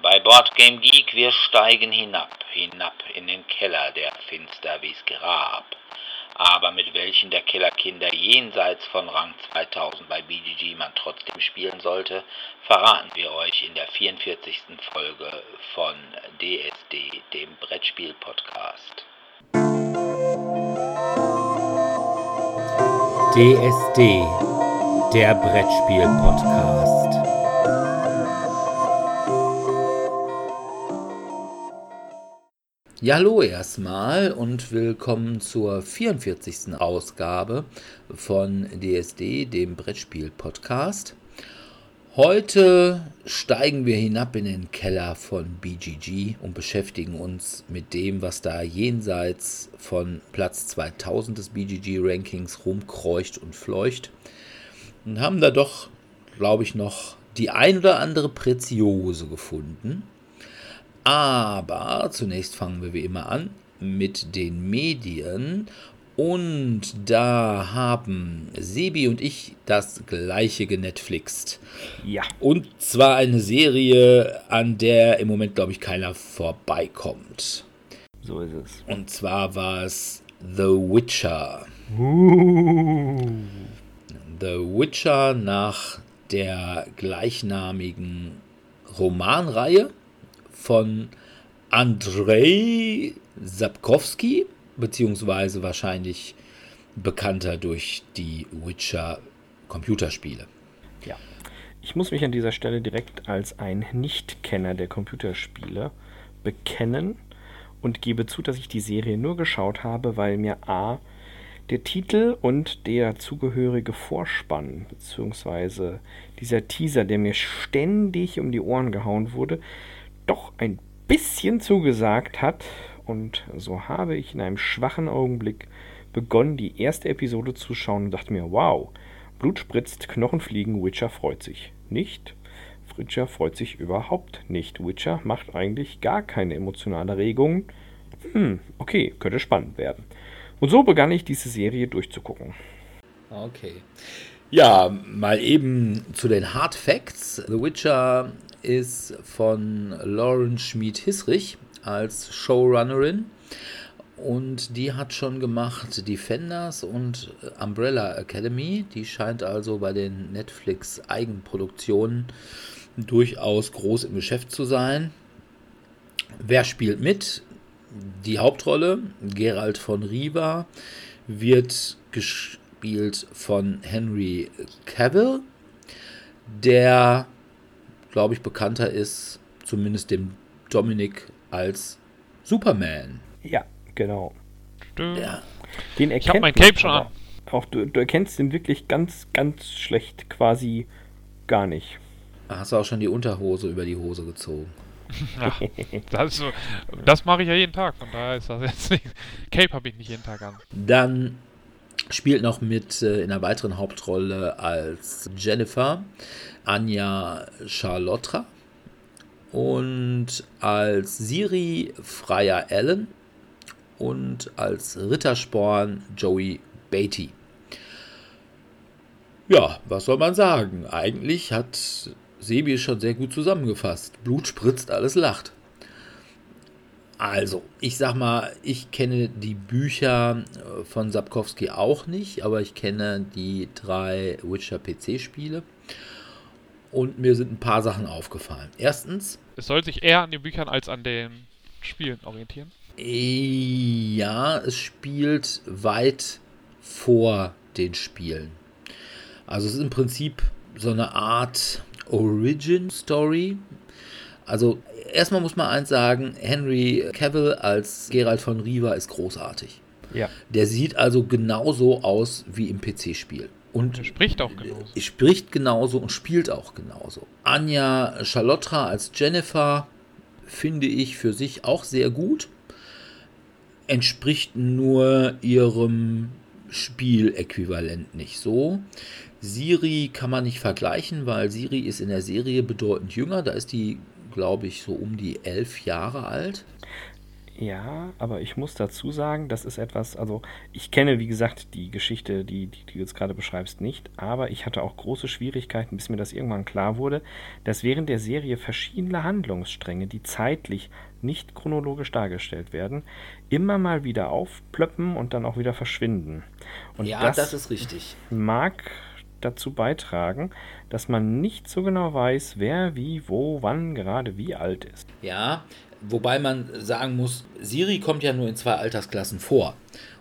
Bei Boardgame Geek wir steigen hinab, hinab in den Keller, der finster wie's Grab. Aber mit welchen der Kellerkinder jenseits von Rang 2000 bei BGG man trotzdem spielen sollte, verraten wir euch in der 44. Folge von DSD, dem Brettspiel-Podcast. DSD, der Brettspiel-Podcast. Ja, hallo erstmal und willkommen zur 44. Ausgabe von DSD, dem Brettspiel-Podcast. Heute steigen wir hinab in den Keller von BGG und beschäftigen uns mit dem, was da jenseits von Platz 2000 des BGG-Rankings rumkreucht und fleucht. Und haben da doch, glaube ich, noch die ein oder andere Preziose gefunden. Aber zunächst fangen wir wie immer an mit den Medien. Und da haben Sebi und ich das gleiche genetflixt. Ja. Und zwar eine Serie, an der im Moment, glaube ich, keiner vorbeikommt. So ist es. Und zwar war es The Witcher. Uh. The Witcher nach der gleichnamigen Romanreihe von Andrei Sapkowski, beziehungsweise wahrscheinlich bekannter durch die Witcher Computerspiele. Ja. Ich muss mich an dieser Stelle direkt als ein Nichtkenner der Computerspiele bekennen und gebe zu, dass ich die Serie nur geschaut habe, weil mir A der Titel und der zugehörige Vorspann, beziehungsweise dieser Teaser, der mir ständig um die Ohren gehauen wurde, doch ein bisschen zugesagt hat. Und so habe ich in einem schwachen Augenblick begonnen, die erste Episode zu schauen und dachte mir, wow, Blut spritzt, Knochen fliegen, Witcher freut sich. Nicht? Witcher freut sich überhaupt nicht. Witcher macht eigentlich gar keine emotionale Regung. Hm, okay, könnte spannend werden. Und so begann ich diese Serie durchzugucken. Okay. Ja, mal eben zu den Hard Facts. The Witcher ist von Lauren Schmid-Hissrich als Showrunnerin. Und die hat schon gemacht Defenders und Umbrella Academy. Die scheint also bei den Netflix Eigenproduktionen durchaus groß im Geschäft zu sein. Wer spielt mit? Die Hauptrolle, Gerald von Riva, wird gespielt von Henry Cavill, der, glaube ich, bekannter ist, zumindest dem Dominik, als Superman. Ja, genau. Stimmt. Ja. Den Ich habe erkennt mein Cape schon an. Auch du, du erkennst den wirklich ganz, ganz schlecht, quasi gar nicht. Hast du auch schon die Unterhose über die Hose gezogen? Ja, das so, das mache ich ja jeden Tag, von daher ist das jetzt nicht. Cape habe ich nicht jeden Tag an. Dann spielt noch mit äh, in einer weiteren Hauptrolle als Jennifer Anja Charlotra und als Siri Freya Allen und als Rittersporn Joey Beatty. Ja, was soll man sagen? Eigentlich hat Sebi schon sehr gut zusammengefasst. Blut spritzt, alles lacht. Also, ich sag mal, ich kenne die Bücher äh, von Sapkowski auch nicht, aber ich kenne die drei Witcher PC-Spiele. Und mir sind ein paar Sachen aufgefallen. Erstens, Es soll sich eher an den Büchern als an den Spielen orientieren. äh, ja, es spielt weit vor den Spielen. Also es ist im Prinzip so eine Art Origin-Story. Also erstmal muss man eins sagen, Henry Cavill als Geralt von Riva ist großartig. Ja. Der sieht also genauso aus wie im PC-Spiel. Und Er spricht auch genauso. spricht genauso und spielt auch genauso. Anja Charlotra als Jennifer finde ich für sich auch sehr gut. Entspricht nur ihrem Spieläquivalent nicht so. Siri kann man nicht vergleichen, weil Siri ist in der Serie bedeutend jünger. Da ist die, glaube ich, so um die elf Jahre alt. Ja, aber ich muss dazu sagen, das ist etwas, also ich kenne, wie gesagt, die Geschichte, die, die, die du jetzt gerade beschreibst, nicht, aber ich hatte auch große Schwierigkeiten, bis mir das irgendwann klar wurde, dass während der Serie verschiedene Handlungsstränge, die zeitlich nicht chronologisch dargestellt werden, immer mal wieder aufplöppen und dann auch wieder verschwinden. Und ja, das, das ist richtig. mag dazu beitragen, dass man nicht so genau weiß, wer, wie, wo, wann gerade wie alt ist. Ja, wobei man sagen muss, Siri kommt ja nur in zwei Altersklassen vor.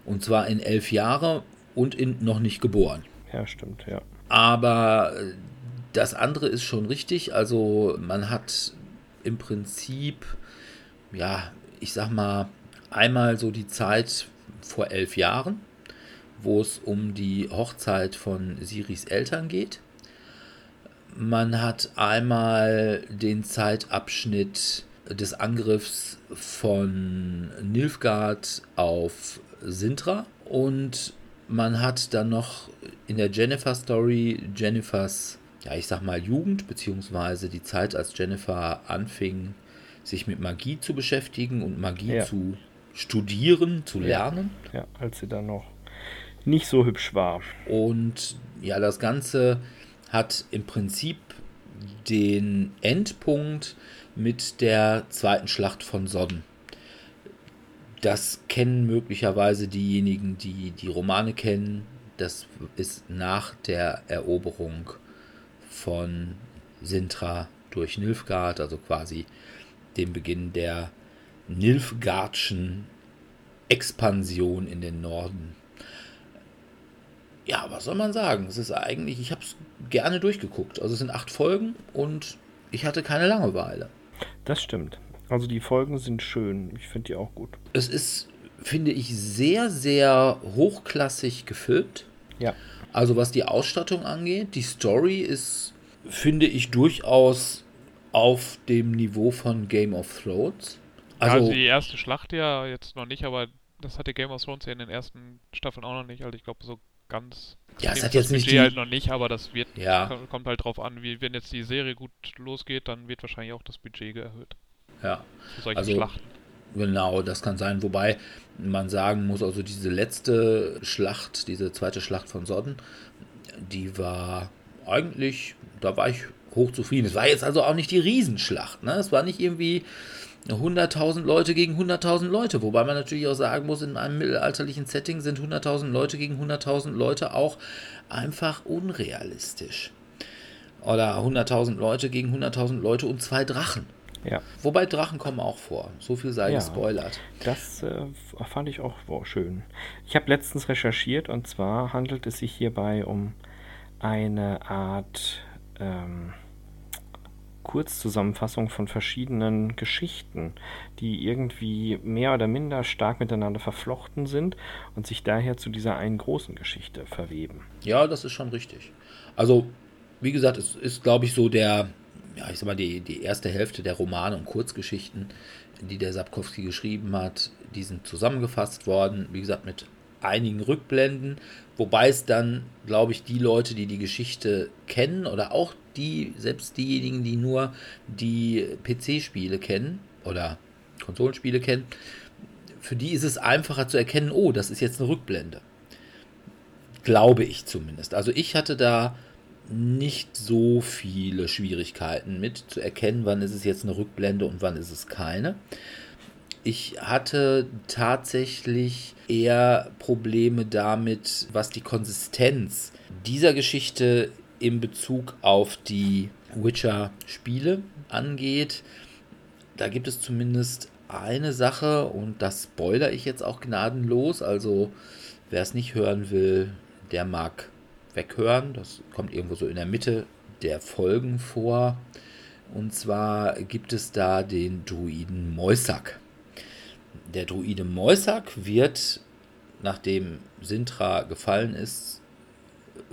Und zwar in elf Jahre und in noch nicht geboren. Ja, stimmt, ja. Aber äh, das andere ist schon richtig. Also man hat im Prinzip, ja, ich sag mal, einmal so die Zeit vor elf Jahren, wo es um die Hochzeit von Siris Eltern geht. Man hat einmal den Zeitabschnitt des Angriffs von Nilfgaard auf Sintra und man hat dann noch in der Jennifer Story Jennifers, ja, ich sag mal Jugend, beziehungsweise die Zeit, als Jennifer anfing, sich mit Magie zu beschäftigen und Magie Ja. zu studieren, zu lernen. Ja, als sie dann noch nicht so hübsch war. Und ja, das Ganze hat im Prinzip den Endpunkt mit der zweiten Schlacht von Sodden. Das kennen möglicherweise diejenigen, die die Romane kennen. Das ist nach der Eroberung von Sintra durch Nilfgaard, also quasi dem Beginn der Nilfgaardschen Expansion in den Norden. Ja, was soll man sagen? Es ist eigentlich, ich habe es gerne durchgeguckt. Also es sind acht Folgen und ich hatte keine Langeweile. Das stimmt. Also die Folgen sind schön. Ich finde die auch gut. Es ist, finde ich, sehr, sehr hochklassig gefilmt. Ja. Also was die Ausstattung angeht, die Story ist, finde ich, durchaus auf dem Niveau von Game of Thrones. Also, Also, die erste Schlacht ja jetzt noch nicht, aber das hatte Game of Thrones ja in den ersten Staffeln auch noch nicht. Also ich glaube so ganz. Ja, es hat jetzt nicht die- halt noch nicht, aber das wird Ja. ko- kommt halt drauf an, wie wenn jetzt die Serie gut losgeht, dann wird wahrscheinlich auch das Budget erhöht ja, für solche Also- Schlachten. genau, das kann sein. Wobei man sagen muss, also diese letzte Schlacht, diese zweite Schlacht von Sodden, die war eigentlich, da war ich hochzufrieden. Es war jetzt also auch nicht die Riesenschlacht. Ne? Es war nicht irgendwie 100.000 Leute gegen 100.000 Leute. Wobei man natürlich auch sagen muss, in einem mittelalterlichen Setting sind 100.000 Leute gegen 100.000 Leute auch einfach unrealistisch. Oder 100.000 Leute gegen 100.000 Leute und zwei Drachen. Ja. Wobei Drachen kommen auch vor. So viel sei Ja. gespoilert. Das äh, fand ich auch wow, schön. Ich habe letztens recherchiert und zwar handelt es sich hierbei um eine Art ähm, Kurzzusammenfassung von verschiedenen Geschichten, die irgendwie mehr oder minder stark miteinander verflochten sind und sich daher zu dieser einen großen Geschichte verweben. Ja, das ist schon richtig. Also, wie gesagt, es ist, glaube ich, so der, ja, ich sag mal, die, die erste Hälfte der Romane und Kurzgeschichten, die der Sapkowski geschrieben hat, die sind zusammengefasst worden, wie gesagt, mit einigen Rückblenden, wobei es dann, glaube ich, die Leute, die die Geschichte kennen oder auch die, selbst diejenigen, die nur die PC-Spiele kennen oder Konsolenspiele kennen, für die ist es einfacher zu erkennen, oh, das ist jetzt eine Rückblende. Glaube ich zumindest. Also ich hatte da nicht so viele Schwierigkeiten mit zu erkennen, wann ist es jetzt eine Rückblende und wann ist es keine. Ich hatte tatsächlich eher Probleme damit, was die Konsistenz dieser Geschichte in Bezug auf die Witcher-Spiele angeht. Da gibt es zumindest eine Sache und das spoiler ich jetzt auch gnadenlos. Also wer es nicht hören will, der mag weghören. Das kommt irgendwo so in der Mitte der Folgen vor. Und zwar gibt es da den Druiden Moisak. Der Druide Moisak wird, nachdem Sintra gefallen ist,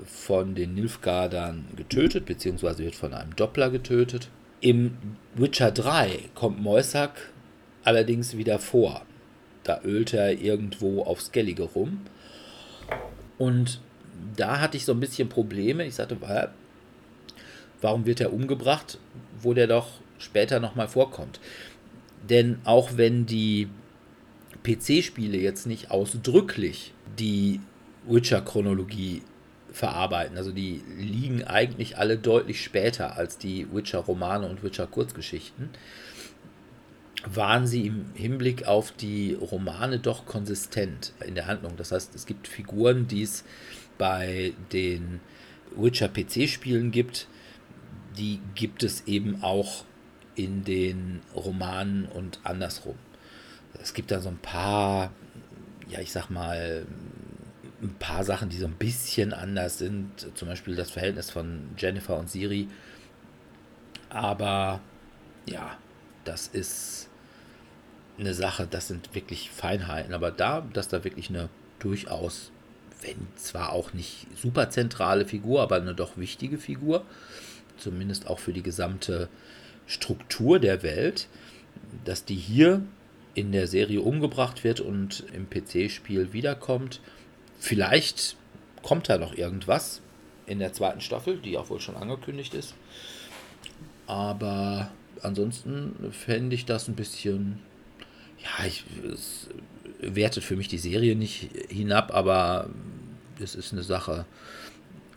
von den Nilfgaardern getötet, beziehungsweise wird von einem Doppler getötet. Im Witcher 3 kommt Moisak allerdings wieder vor. Da ölt er irgendwo auf Skellige rum. Und da hatte ich so ein bisschen Probleme. Ich sagte, "Hä, warum wird er umgebracht, wo der doch später nochmal vorkommt? Denn auch wenn die PC-Spiele jetzt nicht ausdrücklich die Witcher-Chronologie verarbeiten. Also die liegen eigentlich alle deutlich später als die Witcher-Romane und Witcher-Kurzgeschichten. Waren sie im Hinblick auf die Romane doch konsistent in der Handlung. Das heißt, es gibt Figuren, die es bei den Witcher-PC-Spielen gibt, die gibt es eben auch in den Romanen und andersrum. Es gibt da so ein paar, ja, ich sag mal, ein paar Sachen, die so ein bisschen anders sind. Zum Beispiel das Verhältnis von Jennifer und Siri. Aber ja, das ist eine Sache, das sind wirklich Feinheiten. Aber da, dass da wirklich eine durchaus, wenn zwar auch nicht super zentrale Figur, aber eine doch wichtige Figur, zumindest auch für die gesamte Struktur der Welt, dass die hier in der Serie umgebracht wird und im PC-Spiel wiederkommt. Vielleicht kommt da noch irgendwas in der zweiten Staffel, die auch wohl schon angekündigt ist. Aber ansonsten fände ich das ein bisschen. Ja, ich, es wertet für mich die Serie nicht hinab, aber es ist eine Sache,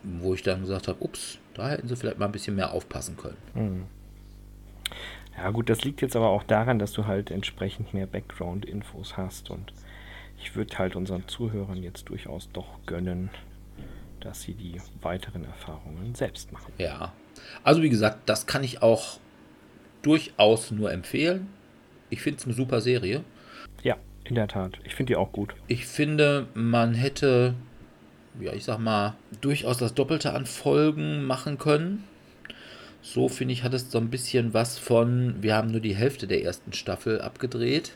wo ich dann gesagt habe, ups, da hätten sie vielleicht mal ein bisschen mehr aufpassen können. Hm. Ja gut, das liegt jetzt aber auch daran, dass du halt entsprechend mehr Background-Infos hast und ich würde halt unseren Zuhörern jetzt durchaus doch gönnen, dass sie die weiteren Erfahrungen selbst machen. Ja, also wie gesagt, das kann ich auch durchaus nur empfehlen. Ich finde es eine super Serie. Ja, in der Tat. Ich finde die auch gut. Ich finde, man hätte, ja, ich sag mal, durchaus das Doppelte an Folgen machen können. So finde ich, hat es so ein bisschen was von, wir haben nur die Hälfte der ersten Staffel abgedreht.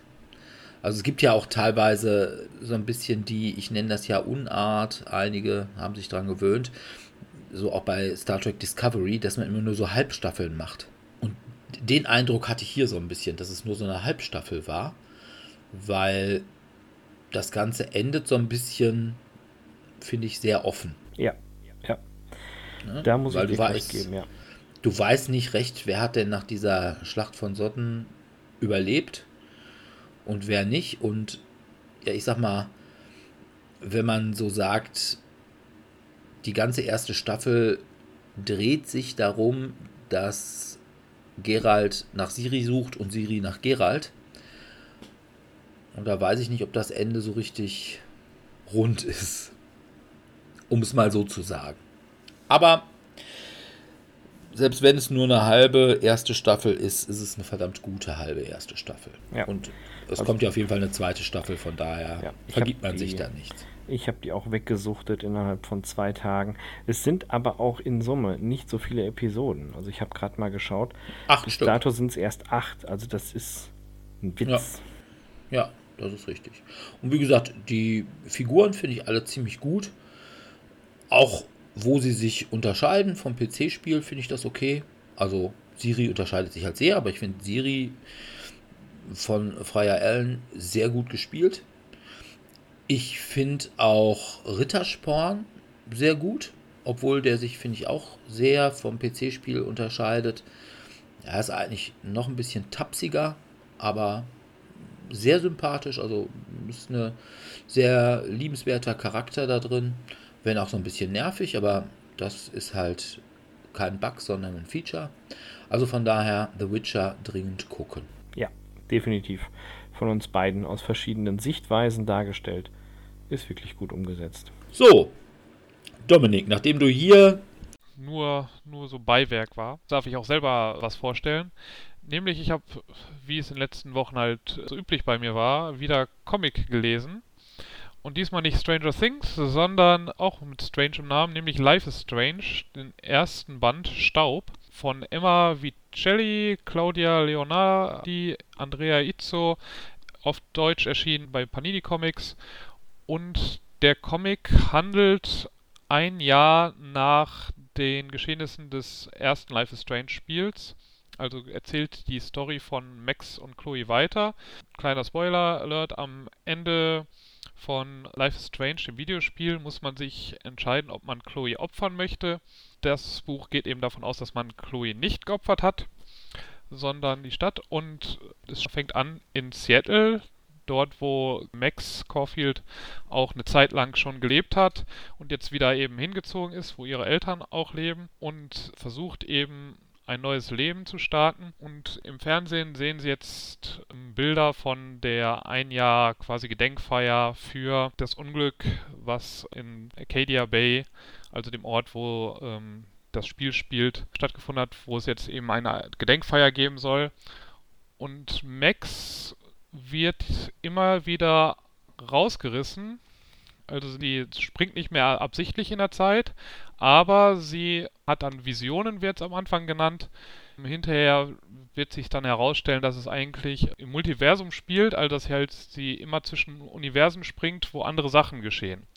Also es gibt ja auch teilweise so ein bisschen die, ich nenne das ja Unart, einige haben sich daran gewöhnt, so auch bei Star Trek Discovery, dass man immer nur so Halbstaffeln macht. Und den Eindruck hatte ich hier so ein bisschen, dass es nur so eine Halbstaffel war, weil das Ganze endet so ein bisschen, finde ich, sehr offen. Ja, ja. Ne? Da muss weil ich du dir recht weißt, geben, ja. Du weißt nicht recht, wer hat denn nach dieser Schlacht von Sotten überlebt und wer nicht. Und ja, ich sag mal, wenn man so sagt, die ganze erste Staffel dreht sich darum, dass Geralt nach Siri sucht und Siri nach Geralt. Und da weiß ich nicht, ob das Ende so richtig rund ist. Um es mal so zu sagen. Aber selbst wenn es nur eine halbe erste Staffel ist, ist es eine verdammt gute halbe erste Staffel. Ja. Und es Also- kommt ja auf jeden Fall eine zweite Staffel, von daher Ja, vergibt man sich die- da nichts. Ich habe die auch weggesuchtet innerhalb von zwei Tagen. Es sind aber auch in Summe nicht so viele Episoden. Also ich habe gerade mal geschaut. Acht Bis Stück. dato sind es erst acht. Also das ist ein Witz. Ja, das ist richtig. Und wie gesagt, die Figuren finde ich alle ziemlich gut. Auch wo sie sich unterscheiden vom PC-Spiel, finde ich das okay. Also Siri unterscheidet sich halt sehr, aber ich finde Siri von Freier Allen sehr gut gespielt. Ich finde auch Rittersporn sehr gut, obwohl der sich, finde ich, auch sehr vom PC-Spiel unterscheidet. Er ist eigentlich noch ein bisschen tapsiger, aber sehr sympathisch. Also ist ein sehr liebenswerter Charakter da drin. Wenn auch so ein bisschen nervig, aber das ist halt kein Bug, sondern ein Feature. Also von daher The Witcher dringend gucken. Ja, definitiv. Von uns beiden aus verschiedenen Sichtweisen dargestellt. Ist wirklich gut umgesetzt. So, Dominik, nachdem du hier nur, nur so Beiwerk war, darf ich auch selber was vorstellen. Nämlich, ich habe, wie es in den letzten Wochen halt so üblich bei mir war, wieder Comic gelesen. Und diesmal nicht Stranger Things, sondern auch mit Strange im Namen, nämlich Life is Strange, den ersten Band Staub von Emma Vicelli, Claudia Leonardi, Andrea Izzo, auf Deutsch erschienen bei Panini Comics. Und der Comic handelt ein Jahr nach den Geschehnissen des ersten Life is Strange Spiels. Also erzählt die Story von Max und Chloe weiter. Kleiner Spoiler Alert, am Ende von Life is Strange, dem Videospiel, muss man sich entscheiden, ob man Chloe opfern möchte. Das Buch geht eben davon aus, dass man Chloe nicht geopfert hat, sondern die Stadt. Und es fängt an in Seattle. dort, wo Max Caulfield auch eine Zeit lang schon gelebt hat und jetzt wieder eben hingezogen ist, wo ihre Eltern auch leben und versucht eben ein neues Leben zu starten. Und im Fernsehen sehen Sie jetzt ähm, Bilder von der ein Jahr quasi Gedenkfeier für das Unglück, was in Acadia Bay, also dem Ort, wo ähm, das Spiel spielt, stattgefunden hat, wo es jetzt eben eine Gedenkfeier geben soll. Und Max wird immer wieder rausgerissen. Also sie springt nicht mehr absichtlich in der Zeit, aber sie hat dann Visionen, wird es am Anfang genannt. Hinterher wird sich dann herausstellen, dass es eigentlich im Multiversum spielt, also dass halt sie immer zwischen Universen springt, wo andere Sachen geschehen.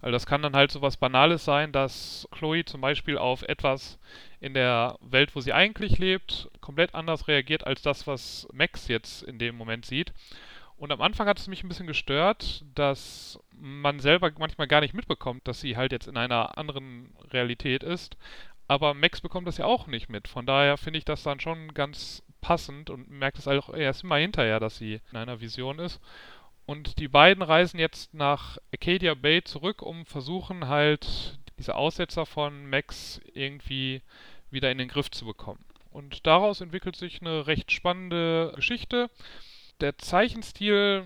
Also das kann dann halt so was Banales sein, dass Chloe zum Beispiel auf etwas in der Welt, wo sie eigentlich lebt, komplett anders reagiert als das, was Max jetzt in dem Moment sieht. Und am Anfang hat es mich ein bisschen gestört, dass man selber manchmal gar nicht mitbekommt, dass sie halt jetzt in einer anderen Realität ist. Aber Max bekommt das ja auch nicht mit. Von daher finde ich das dann schon ganz passend und merkt es auch erst immer hinterher, dass sie in einer Vision ist. Und die beiden reisen jetzt nach Acadia Bay zurück, um versuchen halt diese Aussetzer von Max irgendwie wieder in den Griff zu bekommen. Und daraus entwickelt sich eine recht spannende Geschichte. Der Zeichenstil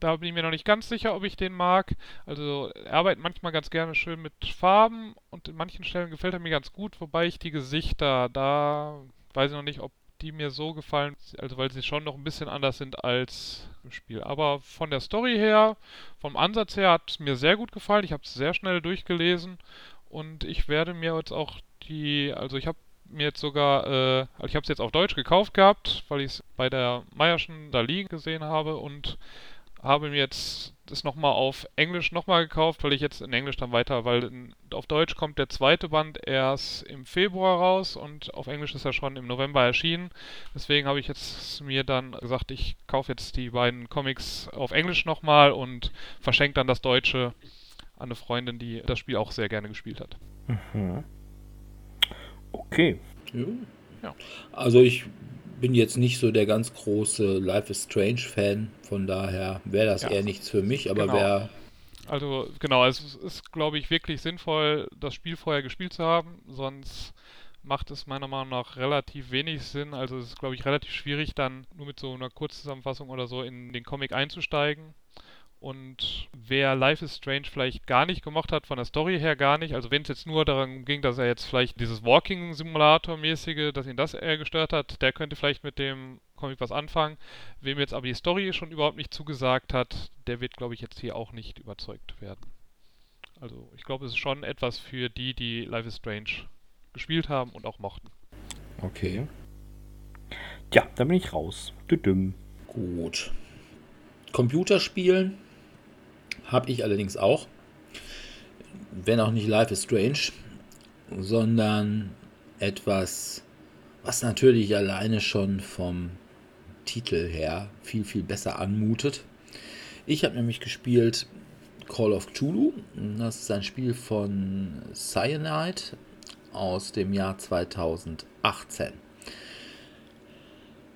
da bin ich mir noch nicht ganz sicher, ob ich den mag. Also er arbeitet manchmal ganz gerne schön mit Farben und in manchen Stellen gefällt er mir ganz gut, wobei ich die Gesichter, da weiß ich noch nicht, ob die mir so gefallen, also weil sie schon noch ein bisschen anders sind als im Spiel. Aber von der Story her, vom Ansatz her hat es mir sehr gut gefallen. Ich habe es sehr schnell durchgelesen und ich werde mir jetzt auch die, also ich habe mir jetzt sogar, äh, ich habe es jetzt auf Deutsch gekauft gehabt, weil ich es bei der Meierschen da liegen gesehen habe und habe mir jetzt das nochmal auf Englisch nochmal gekauft, weil ich jetzt in Englisch dann weiter, weil in, auf Deutsch kommt der zweite Band erst im Februar raus und auf Englisch ist er schon im November erschienen. Deswegen habe ich jetzt mir dann gesagt, ich kaufe jetzt die beiden Comics auf Englisch nochmal und verschenke dann das Deutsche an eine Freundin, die das Spiel auch sehr gerne gespielt hat. Mhm. Okay. Ja. Also ich bin jetzt nicht so der ganz große Life is Strange Fan, von daher wäre das ja. eher nichts für mich, aber genau. wer. Also genau, es ist, glaube ich, wirklich sinnvoll, das Spiel vorher gespielt zu haben, sonst macht es meiner Meinung nach relativ wenig Sinn. Also es ist, glaube ich, relativ schwierig, dann nur mit so einer Kurzzusammenfassung oder so in den Comic einzusteigen. Und wer Life is Strange vielleicht gar nicht gemocht hat, von der Story her gar nicht, also wenn es jetzt nur darum ging, dass er jetzt vielleicht dieses Walking-Simulator-mäßige, dass ihn das eher gestört hat, der könnte vielleicht mit dem Comic was anfangen. Wem jetzt aber die Story schon überhaupt nicht zugesagt hat, der wird, glaube ich, jetzt hier auch nicht überzeugt werden. Also ich glaube, es ist schon etwas für die, die Life is Strange gespielt haben und auch mochten. Okay. Tja, da bin ich raus. Düdüm. Gut. Computerspielen habe ich allerdings auch. Wenn auch nicht Life is Strange, sondern etwas, was natürlich alleine schon vom Titel her viel, viel besser anmutet. Ich habe nämlich gespielt Call of Cthulhu. Das ist ein Spiel von Cyanide aus dem Jahr 2018.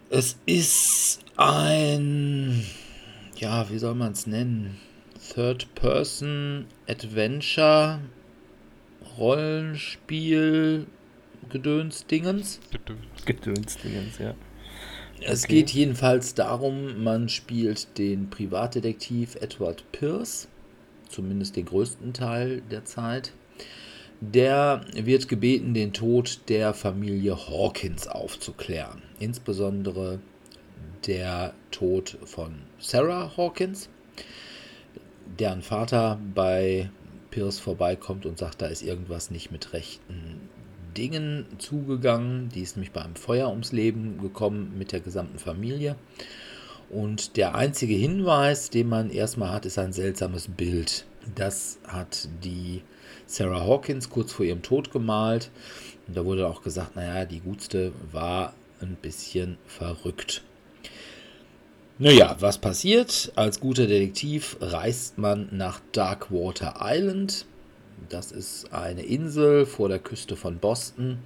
Es ist ein, ja, wie soll man es nennen? Third-Person Adventure Rollenspiel Gedönsdingens. Gedönsdingens, ja. Es okay. geht jedenfalls darum, man spielt den Privatdetektiv Edward Pierce, zumindest den größten Teil der Zeit. Der wird gebeten, den Tod der Familie Hawkins aufzuklären. Insbesondere der Tod von Sarah Hawkins deren Vater bei Pierce vorbeikommt und sagt, da ist irgendwas nicht mit rechten Dingen zugegangen. Die ist nämlich bei einem Feuer ums Leben gekommen mit der gesamten Familie. Und der einzige Hinweis, den man erstmal hat, ist ein seltsames Bild. Das hat die Sarah Hawkins kurz vor ihrem Tod gemalt. Und da wurde auch gesagt, naja, die Gutste war ein bisschen verrückt. Naja, was passiert? Als guter Detektiv reist man nach Darkwater Island. Das ist eine Insel vor der Küste von Boston,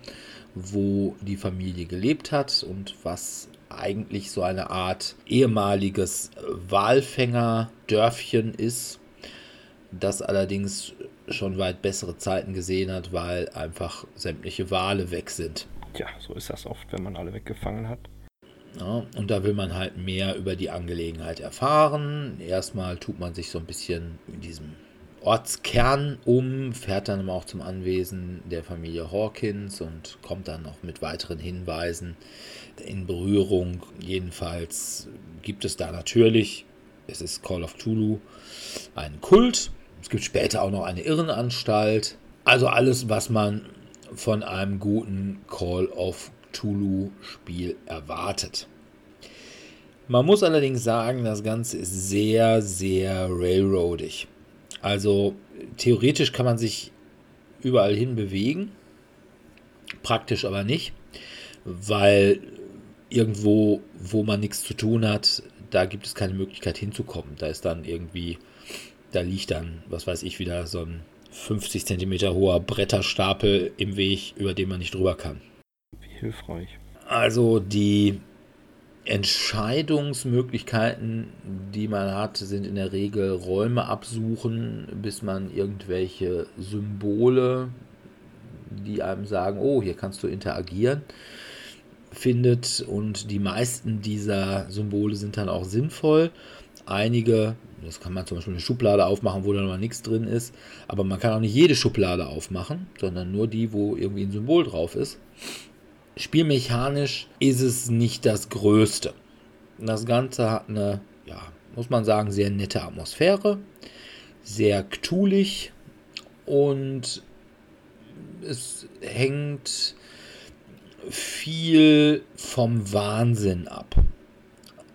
wo die Familie gelebt hat und was eigentlich so eine Art ehemaliges Walfängerdörfchen ist, das allerdings schon weit bessere Zeiten gesehen hat, weil einfach sämtliche Wale weg sind. Ja, so ist das oft, wenn man alle weggefangen hat. Ja, und da will man halt mehr über die Angelegenheit erfahren. Erstmal tut man sich so ein bisschen in diesem Ortskern um, fährt dann auch zum Anwesen der Familie Hawkins und kommt dann noch mit weiteren Hinweisen in Berührung. Jedenfalls gibt es da natürlich, es ist Call of Tulu, einen Kult. Es gibt später auch noch eine Irrenanstalt. Also alles, was man von einem guten Call of Cthulhu-Spiel erwartet. Man muss allerdings sagen, das Ganze ist sehr, sehr railroadig. Also theoretisch kann man sich überall hin bewegen, praktisch aber nicht, weil irgendwo, wo man nichts zu tun hat, da gibt es keine Möglichkeit hinzukommen. Da ist dann irgendwie, da liegt dann, was weiß ich, wieder so ein 50 cm hoher Bretterstapel im Weg, über den man nicht drüber kann. Hilfreich. Also die Entscheidungsmöglichkeiten, die man hat, sind in der Regel Räume absuchen, bis man irgendwelche Symbole, die einem sagen, oh, hier kannst du interagieren, findet. Und die meisten dieser Symbole sind dann auch sinnvoll. Einige, das kann man zum Beispiel eine Schublade aufmachen, wo da noch nichts drin ist, aber man kann auch nicht jede Schublade aufmachen, sondern nur die, wo irgendwie ein Symbol drauf ist. Spielmechanisch ist es nicht das Größte. Das Ganze hat eine, ja, muss man sagen, sehr nette Atmosphäre, sehr ktulig und es hängt viel vom Wahnsinn ab.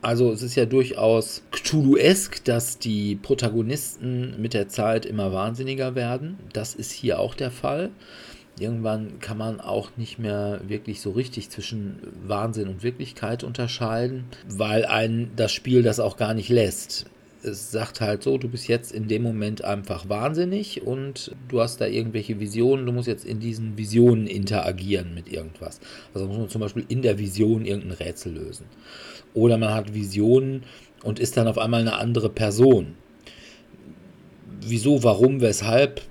Also es ist ja durchaus Cthulhu-esk, dass die Protagonisten mit der Zeit immer wahnsinniger werden. Das ist hier auch der Fall irgendwann kann man auch nicht mehr wirklich so richtig zwischen Wahnsinn und Wirklichkeit unterscheiden, weil ein das Spiel das auch gar nicht lässt. Es sagt halt so, du bist jetzt in dem Moment einfach wahnsinnig und du hast da irgendwelche Visionen, du musst jetzt in diesen Visionen interagieren mit irgendwas. Also muss man zum Beispiel in der Vision irgendein Rätsel lösen. Oder man hat Visionen und ist dann auf einmal eine andere Person. Wieso, warum, weshalb?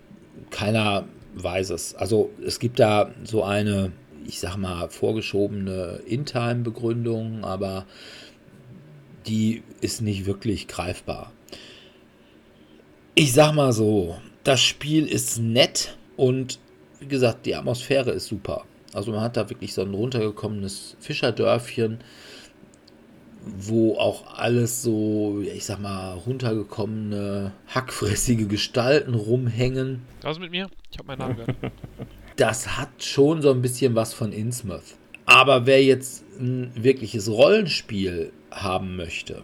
Keiner weiß es. Also es gibt da so eine, ich sag mal, vorgeschobene In-Time-Begründung, aber die ist nicht wirklich greifbar. Ich sag mal so, das Spiel ist nett und wie gesagt, die Atmosphäre ist super. Also man hat da wirklich so ein runtergekommenes Fischerdörfchen wo auch alles so, ich sag mal, runtergekommene, hackfressige Gestalten rumhängen. Was mit mir? Ich habe meinen Namen gehört. Das hat schon so ein bisschen was von Innsmouth. Aber wer jetzt ein wirkliches Rollenspiel haben möchte,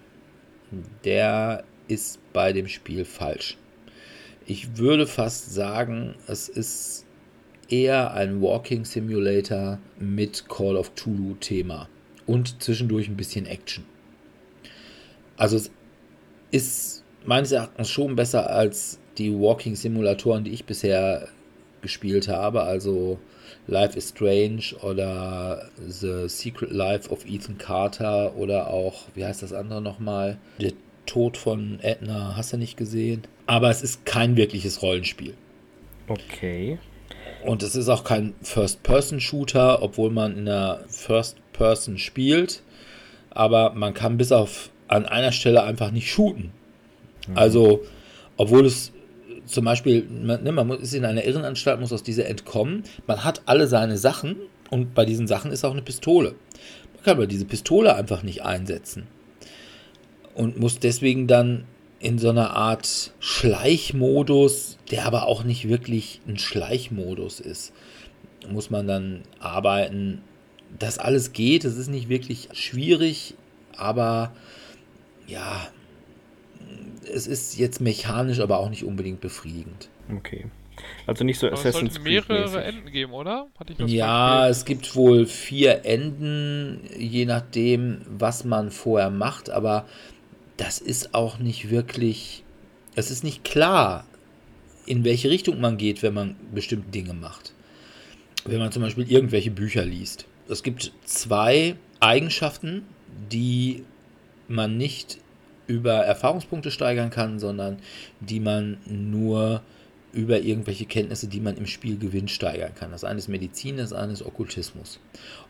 der ist bei dem Spiel falsch. Ich würde fast sagen, es ist eher ein Walking Simulator mit Call of Tulu Thema und zwischendurch ein bisschen Action. Also es ist meines Erachtens schon besser als die Walking-Simulatoren, die ich bisher gespielt habe. Also Life is Strange oder The Secret Life of Ethan Carter oder auch, wie heißt das andere nochmal? Der Tod von Edna, hast du nicht gesehen? Aber es ist kein wirkliches Rollenspiel. Okay. Und es ist auch kein First-Person-Shooter, obwohl man in der First-Person spielt. Aber man kann bis auf an einer Stelle einfach nicht shooten. Mhm. Also, obwohl es zum Beispiel, man, ne, man ist in einer Irrenanstalt, muss aus dieser entkommen. Man hat alle seine Sachen und bei diesen Sachen ist auch eine Pistole. Man kann aber diese Pistole einfach nicht einsetzen. Und muss deswegen dann in so einer Art Schleichmodus, der aber auch nicht wirklich ein Schleichmodus ist, muss man dann arbeiten. Das alles geht, es ist nicht wirklich schwierig, aber ja, es ist jetzt mechanisch, aber auch nicht unbedingt befriedigend. Okay. Also nicht so aber Assassin's es sollte mehrere Enden geben, oder? ja, es gibt wohl vier Enden, je nachdem, was man vorher macht, aber das ist auch nicht wirklich, es ist nicht klar, in welche Richtung man geht, wenn man bestimmte Dinge macht. Wenn man zum Beispiel irgendwelche Bücher liest. Es gibt zwei Eigenschaften, die man nicht über Erfahrungspunkte steigern kann, sondern die man nur über irgendwelche Kenntnisse, die man im Spiel gewinnt, steigern kann. Das eine ist Medizin, das eine ist Okkultismus.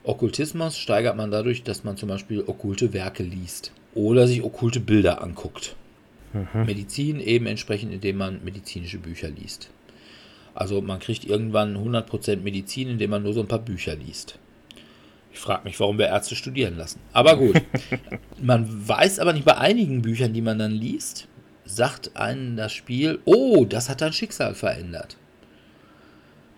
Okkultismus steigert man dadurch, dass man zum Beispiel okkulte Werke liest oder sich okkulte Bilder anguckt. Mhm. Medizin eben entsprechend, indem man medizinische Bücher liest. Also man kriegt irgendwann 100% Medizin, indem man nur so ein paar Bücher liest. Ich frage mich, warum wir Ärzte studieren lassen. Aber gut. man weiß aber nicht bei einigen Büchern, die man dann liest, sagt einem das Spiel, oh, das hat dein Schicksal verändert.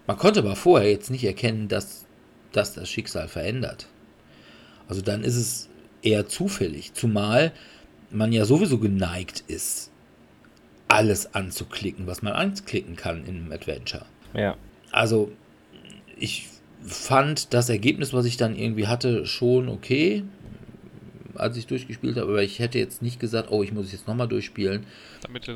Man konnte aber vorher jetzt nicht erkennen, dass das das Schicksal verändert. Also dann ist es eher zufällig, zumal man ja sowieso geneigt ist, alles anzuklicken, was man anklicken kann in einem Adventure. Ja. Also ich fand das Ergebnis, was ich dann irgendwie hatte, schon okay als ich durchgespielt habe, aber ich hätte jetzt nicht gesagt, oh, ich muss es jetzt nochmal durchspielen,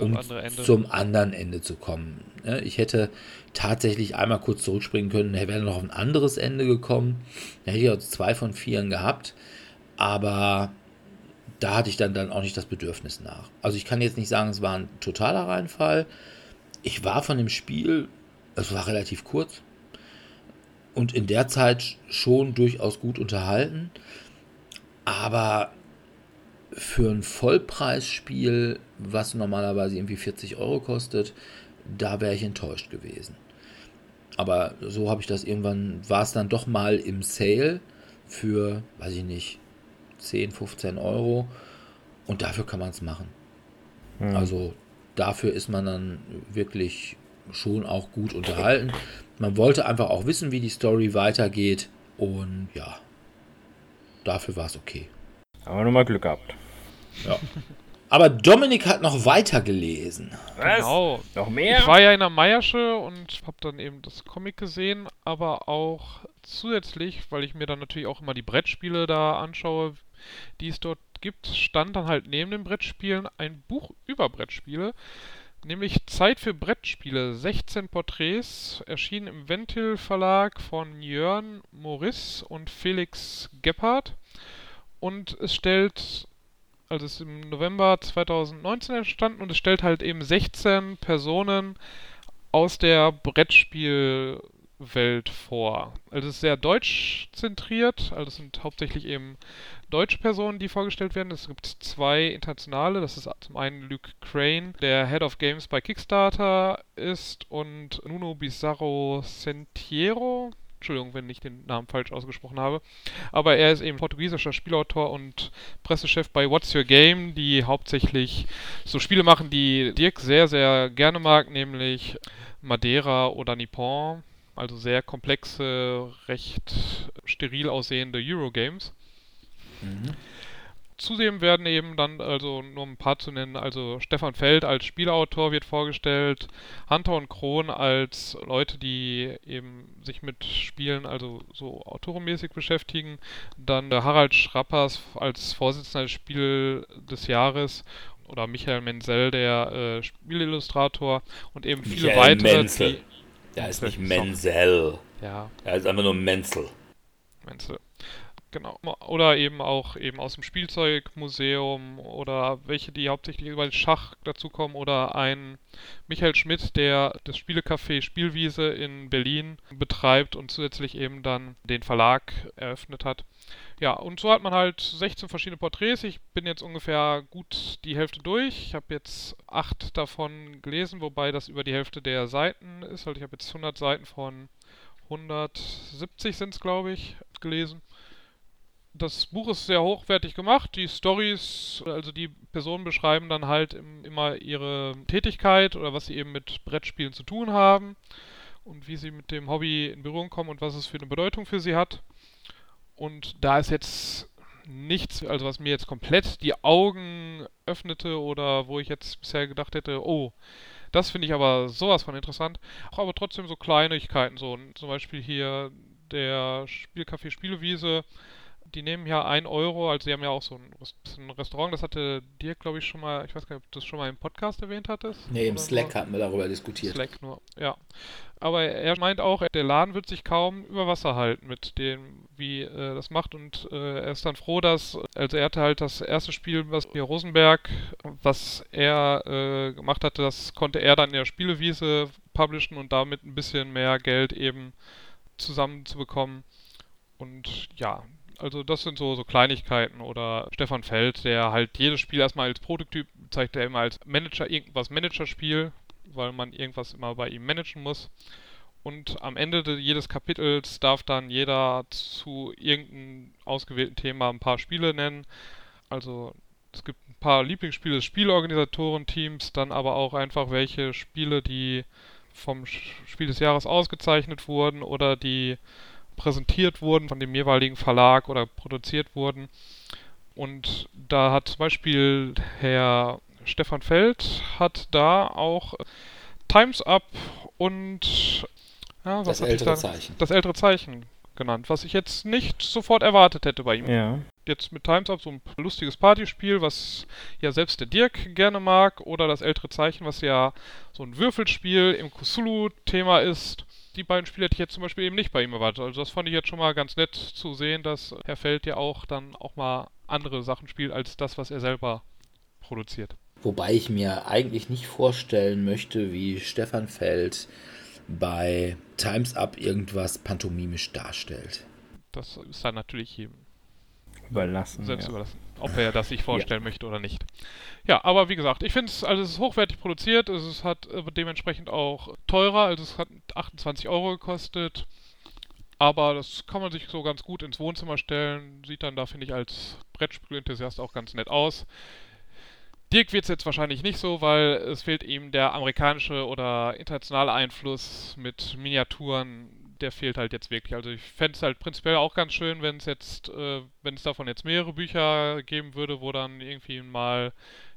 um zum anderen Ende zu kommen. Ich hätte tatsächlich einmal kurz zurückspringen können, er wäre noch auf ein anderes Ende gekommen. Da hätte ich auch zwei von vieren gehabt, aber da hatte ich dann, dann auch nicht das Bedürfnis nach. Also ich kann jetzt nicht sagen, es war ein totaler Reinfall. Ich war von dem Spiel, es war relativ kurz, und in der Zeit schon durchaus gut unterhalten. Aber für ein Vollpreisspiel, was normalerweise irgendwie 40 Euro kostet, da wäre ich enttäuscht gewesen. Aber so habe ich das irgendwann, war es dann doch mal im Sale für, weiß ich nicht, 10, 15 Euro. Und dafür kann man es machen. Hm. Also dafür ist man dann wirklich schon auch gut unterhalten. Man wollte einfach auch wissen, wie die Story weitergeht. Und ja, dafür war es okay. Aber nur mal Glück gehabt. Ja. Aber Dominik hat noch weiter gelesen. Was? Genau. Noch mehr? Ich war ja in der Meiersche und habe dann eben das Comic gesehen, aber auch zusätzlich, weil ich mir dann natürlich auch immer die Brettspiele da anschaue, die es dort gibt, stand dann halt neben den Brettspielen ein Buch über Brettspiele, nämlich Zeit für Brettspiele, 16 Porträts, erschienen im Ventil Verlag von Jörn Morris und Felix Gebhardt. Und es stellt, also es ist im November 2019 entstanden und es stellt halt eben 16 Personen aus der Brettspielwelt vor. Also es ist sehr deutsch zentriert, also es sind hauptsächlich eben deutsche Personen, die vorgestellt werden. Es gibt zwei internationale. Das ist zum einen Luke Crane, der Head of Games bei Kickstarter ist, und Nuno Bizarro Sentiero. Entschuldigung, wenn ich den Namen falsch ausgesprochen habe. Aber er ist eben portugiesischer Spielautor und Pressechef bei What's Your Game, die hauptsächlich so Spiele machen, die Dirk sehr, sehr gerne mag, nämlich Madeira oder Nippon. Also sehr komplexe, recht steril aussehende Eurogames. Mhm. Zudem werden eben dann, also nur ein paar zu nennen, also Stefan Feld als Spielautor wird vorgestellt, Hunter und Kron als Leute, die eben sich mit Spielen, also so autorenmäßig beschäftigen, dann Harald Schrappers als Vorsitzender des Spiel des Jahres oder Michael Menzel, der äh, Spielillustrator und eben viele Michael weitere. Menzel. Der heißt nicht Menzel. Ja. Er ist einfach nur Menzel. Menzel. Genau. Oder eben auch eben aus dem Spielzeugmuseum oder welche, die hauptsächlich über Schach dazukommen oder ein Michael Schmidt, der das Spielecafé Spielwiese in Berlin betreibt und zusätzlich eben dann den Verlag eröffnet hat. Ja, und so hat man halt 16 verschiedene Porträts. Ich bin jetzt ungefähr gut die Hälfte durch. Ich habe jetzt acht davon gelesen, wobei das über die Hälfte der Seiten ist. Also ich habe jetzt 100 Seiten von 170 sind es, glaube ich, gelesen das Buch ist sehr hochwertig gemacht. Die Stories, also die Personen beschreiben dann halt immer ihre Tätigkeit oder was sie eben mit Brettspielen zu tun haben und wie sie mit dem Hobby in Berührung kommen und was es für eine Bedeutung für sie hat. Und da ist jetzt nichts, also was mir jetzt komplett die Augen öffnete oder wo ich jetzt bisher gedacht hätte, oh, das finde ich aber sowas von interessant. Auch aber trotzdem so Kleinigkeiten, so zum Beispiel hier der Spielcafé Spielwiese die nehmen ja 1 Euro, also sie haben ja auch so ein, so ein Restaurant, das hatte dir, glaube ich, schon mal, ich weiß gar nicht, ob du das schon mal im Podcast erwähnt hattest. Nee, im Slack hatten wir darüber diskutiert. Slack nur, ja. Aber er meint auch, der Laden wird sich kaum über Wasser halten mit dem, wie äh, das macht und äh, er ist dann froh, dass, also er hatte halt das erste Spiel, was hier Rosenberg, was er äh, gemacht hatte, das konnte er dann in der Spielewiese publishen und damit ein bisschen mehr Geld eben zusammenzubekommen. Und ja, also das sind so, so Kleinigkeiten oder Stefan Feld, der halt jedes Spiel erstmal als Prototyp zeigt er immer als Manager irgendwas Managerspiel, weil man irgendwas immer bei ihm managen muss. Und am Ende jedes Kapitels darf dann jeder zu irgendeinem ausgewählten Thema ein paar Spiele nennen. Also es gibt ein paar Lieblingsspiele des Spielorganisatoren-Teams, dann aber auch einfach welche Spiele, die vom Spiel des Jahres ausgezeichnet wurden oder die präsentiert wurden von dem jeweiligen Verlag oder produziert wurden. Und da hat zum Beispiel Herr Stefan Feld hat da auch Times Up und ja, das ältere Zeichen. Das ältere Zeichen genannt, was ich jetzt nicht sofort erwartet hätte bei ihm. Ja. Jetzt mit Times Up so ein lustiges Partyspiel, was ja selbst der Dirk gerne mag, oder das ältere Zeichen, was ja so ein Würfelspiel im Cthulhu-Thema ist die beiden Spiele hätte ich jetzt zum Beispiel eben nicht bei ihm erwartet. Also das fand ich jetzt schon mal ganz nett zu sehen, dass Herr Feld ja auch dann auch mal andere Sachen spielt als das, was er selber produziert. Wobei ich mir eigentlich nicht vorstellen möchte, wie Stefan Feld bei Times Up irgendwas pantomimisch darstellt. Das ist dann natürlich jedem überlassen. Selbst ja. überlassen. Ob er das sich vorstellen ja. möchte oder nicht. Ja, aber wie gesagt, ich finde es, also es ist hochwertig produziert, es hat äh, dementsprechend auch teurer, also es hat 28 Euro gekostet. Aber das kann man sich so ganz gut ins Wohnzimmer stellen. Sieht dann da, finde ich, als Brettspielenthusiast auch ganz nett aus. Dirk wird es jetzt wahrscheinlich nicht so, weil es fehlt ihm der amerikanische oder internationale Einfluss mit Miniaturen, der fehlt halt jetzt wirklich. Also ich fände es halt prinzipiell auch ganz schön, wenn es jetzt, äh, wenn es davon jetzt mehrere Bücher geben würde, wo dann irgendwie mal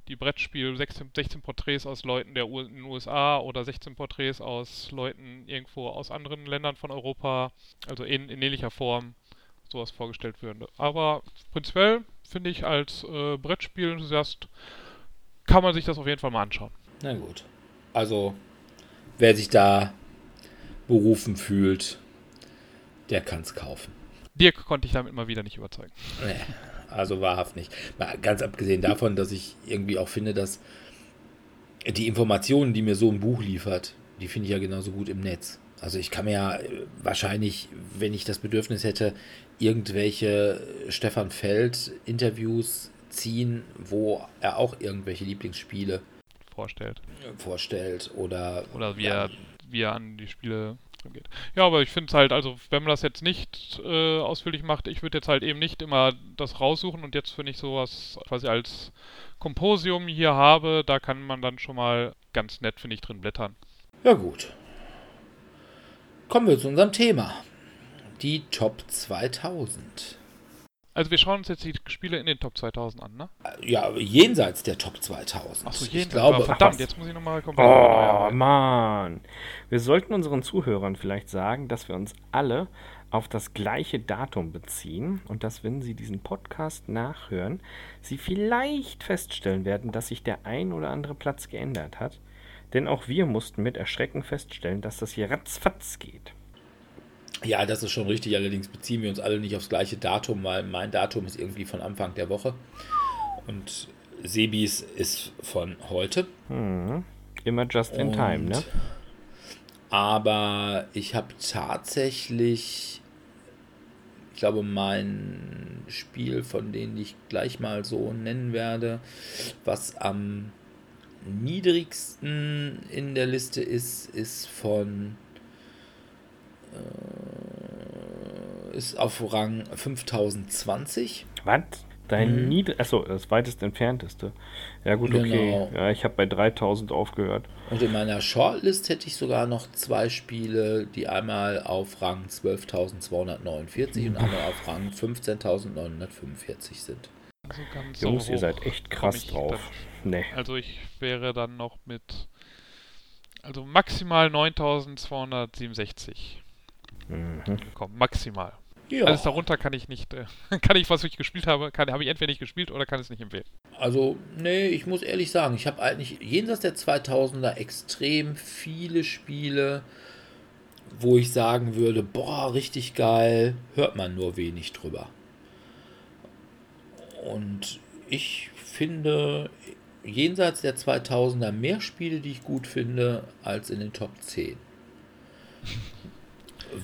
die Brettspiel 16, 16 Porträts aus Leuten der U in den USA oder 16 Porträts aus Leuten irgendwo aus anderen Ländern von Europa, also in, in ähnlicher Form sowas vorgestellt würde. Aber prinzipiell finde ich als äh, Brettspiel-Enthusiast kann man sich das auf jeden Fall mal anschauen. Na gut. Also wer sich da berufen fühlt, der kann es kaufen. Dirk konnte ich damit mal wieder nicht überzeugen. Also wahrhaft nicht. Mal ganz abgesehen davon, dass ich irgendwie auch finde, dass die Informationen, die mir so ein Buch liefert, die finde ich ja genauso gut im Netz. Also ich kann mir ja äh, wahrscheinlich, wenn ich das Bedürfnis hätte, irgendwelche Stefan Feld Interviews ziehen, wo er auch irgendwelche Lieblingsspiele vorstellt. Vorstellt oder oder wie er wie er an die Spiele geht. Ja, aber ich finde es halt, also wenn man das jetzt nicht äh, ausführlich macht, ich würde jetzt halt eben nicht immer das raussuchen und jetzt finde ich sowas quasi als Komposium hier habe, da kann man dann schon mal ganz nett, finde ich, drin blättern. Ja gut. Kommen wir zu unserem Thema. Die Top 2000. Also wir schauen uns jetzt die Spiele in den Top 2000 an, ne? Ja, jenseits der Top 2000. Achso, jenseits. Ich glaube, verdammt, jetzt muss ich nochmal komplett... Oh, Mann. Wir sollten unseren Zuhörern vielleicht sagen, dass wir uns alle auf das gleiche Datum beziehen und dass, wenn sie diesen Podcast nachhören, sie vielleicht feststellen werden, dass sich der ein oder andere Platz geändert hat. Denn auch wir mussten mit Erschrecken feststellen, dass das hier ratzfatz geht. Ja, das ist schon richtig. Allerdings beziehen wir uns alle nicht aufs gleiche Datum, weil mein Datum ist irgendwie von Anfang der Woche. Und Sebis ist von heute. Mhm. Immer just in Und, time, ne? Aber ich habe tatsächlich, ich glaube, mein Spiel, von denen ich gleich mal so nennen werde, was am niedrigsten in der Liste ist, ist von äh, ist auf Rang 5020. Was? Dein hm. Nied Achso, das weitest entfernteste. Ja, gut, okay. Genau. Ja, ich habe bei 3000 aufgehört. Und in meiner Shortlist hätte ich sogar noch zwei Spiele, die einmal auf Rang 12.249 und einmal auf Rang 15.945 sind. Also ganz Jungs, ihr seid echt krass drauf. nee. Also ich wäre dann noch mit. Also maximal 9267. Mhm. Komm, maximal. Ja. Alles darunter kann ich nicht, äh, kann ich, was ich gespielt habe, habe ich entweder nicht gespielt oder kann es nicht empfehlen. Also, nee, ich muss ehrlich sagen, ich habe eigentlich jenseits der 2000er extrem viele Spiele, wo ich sagen würde, boah, richtig geil, hört man nur wenig drüber. Und ich finde jenseits der 2000er mehr Spiele, die ich gut finde, als in den Top 10.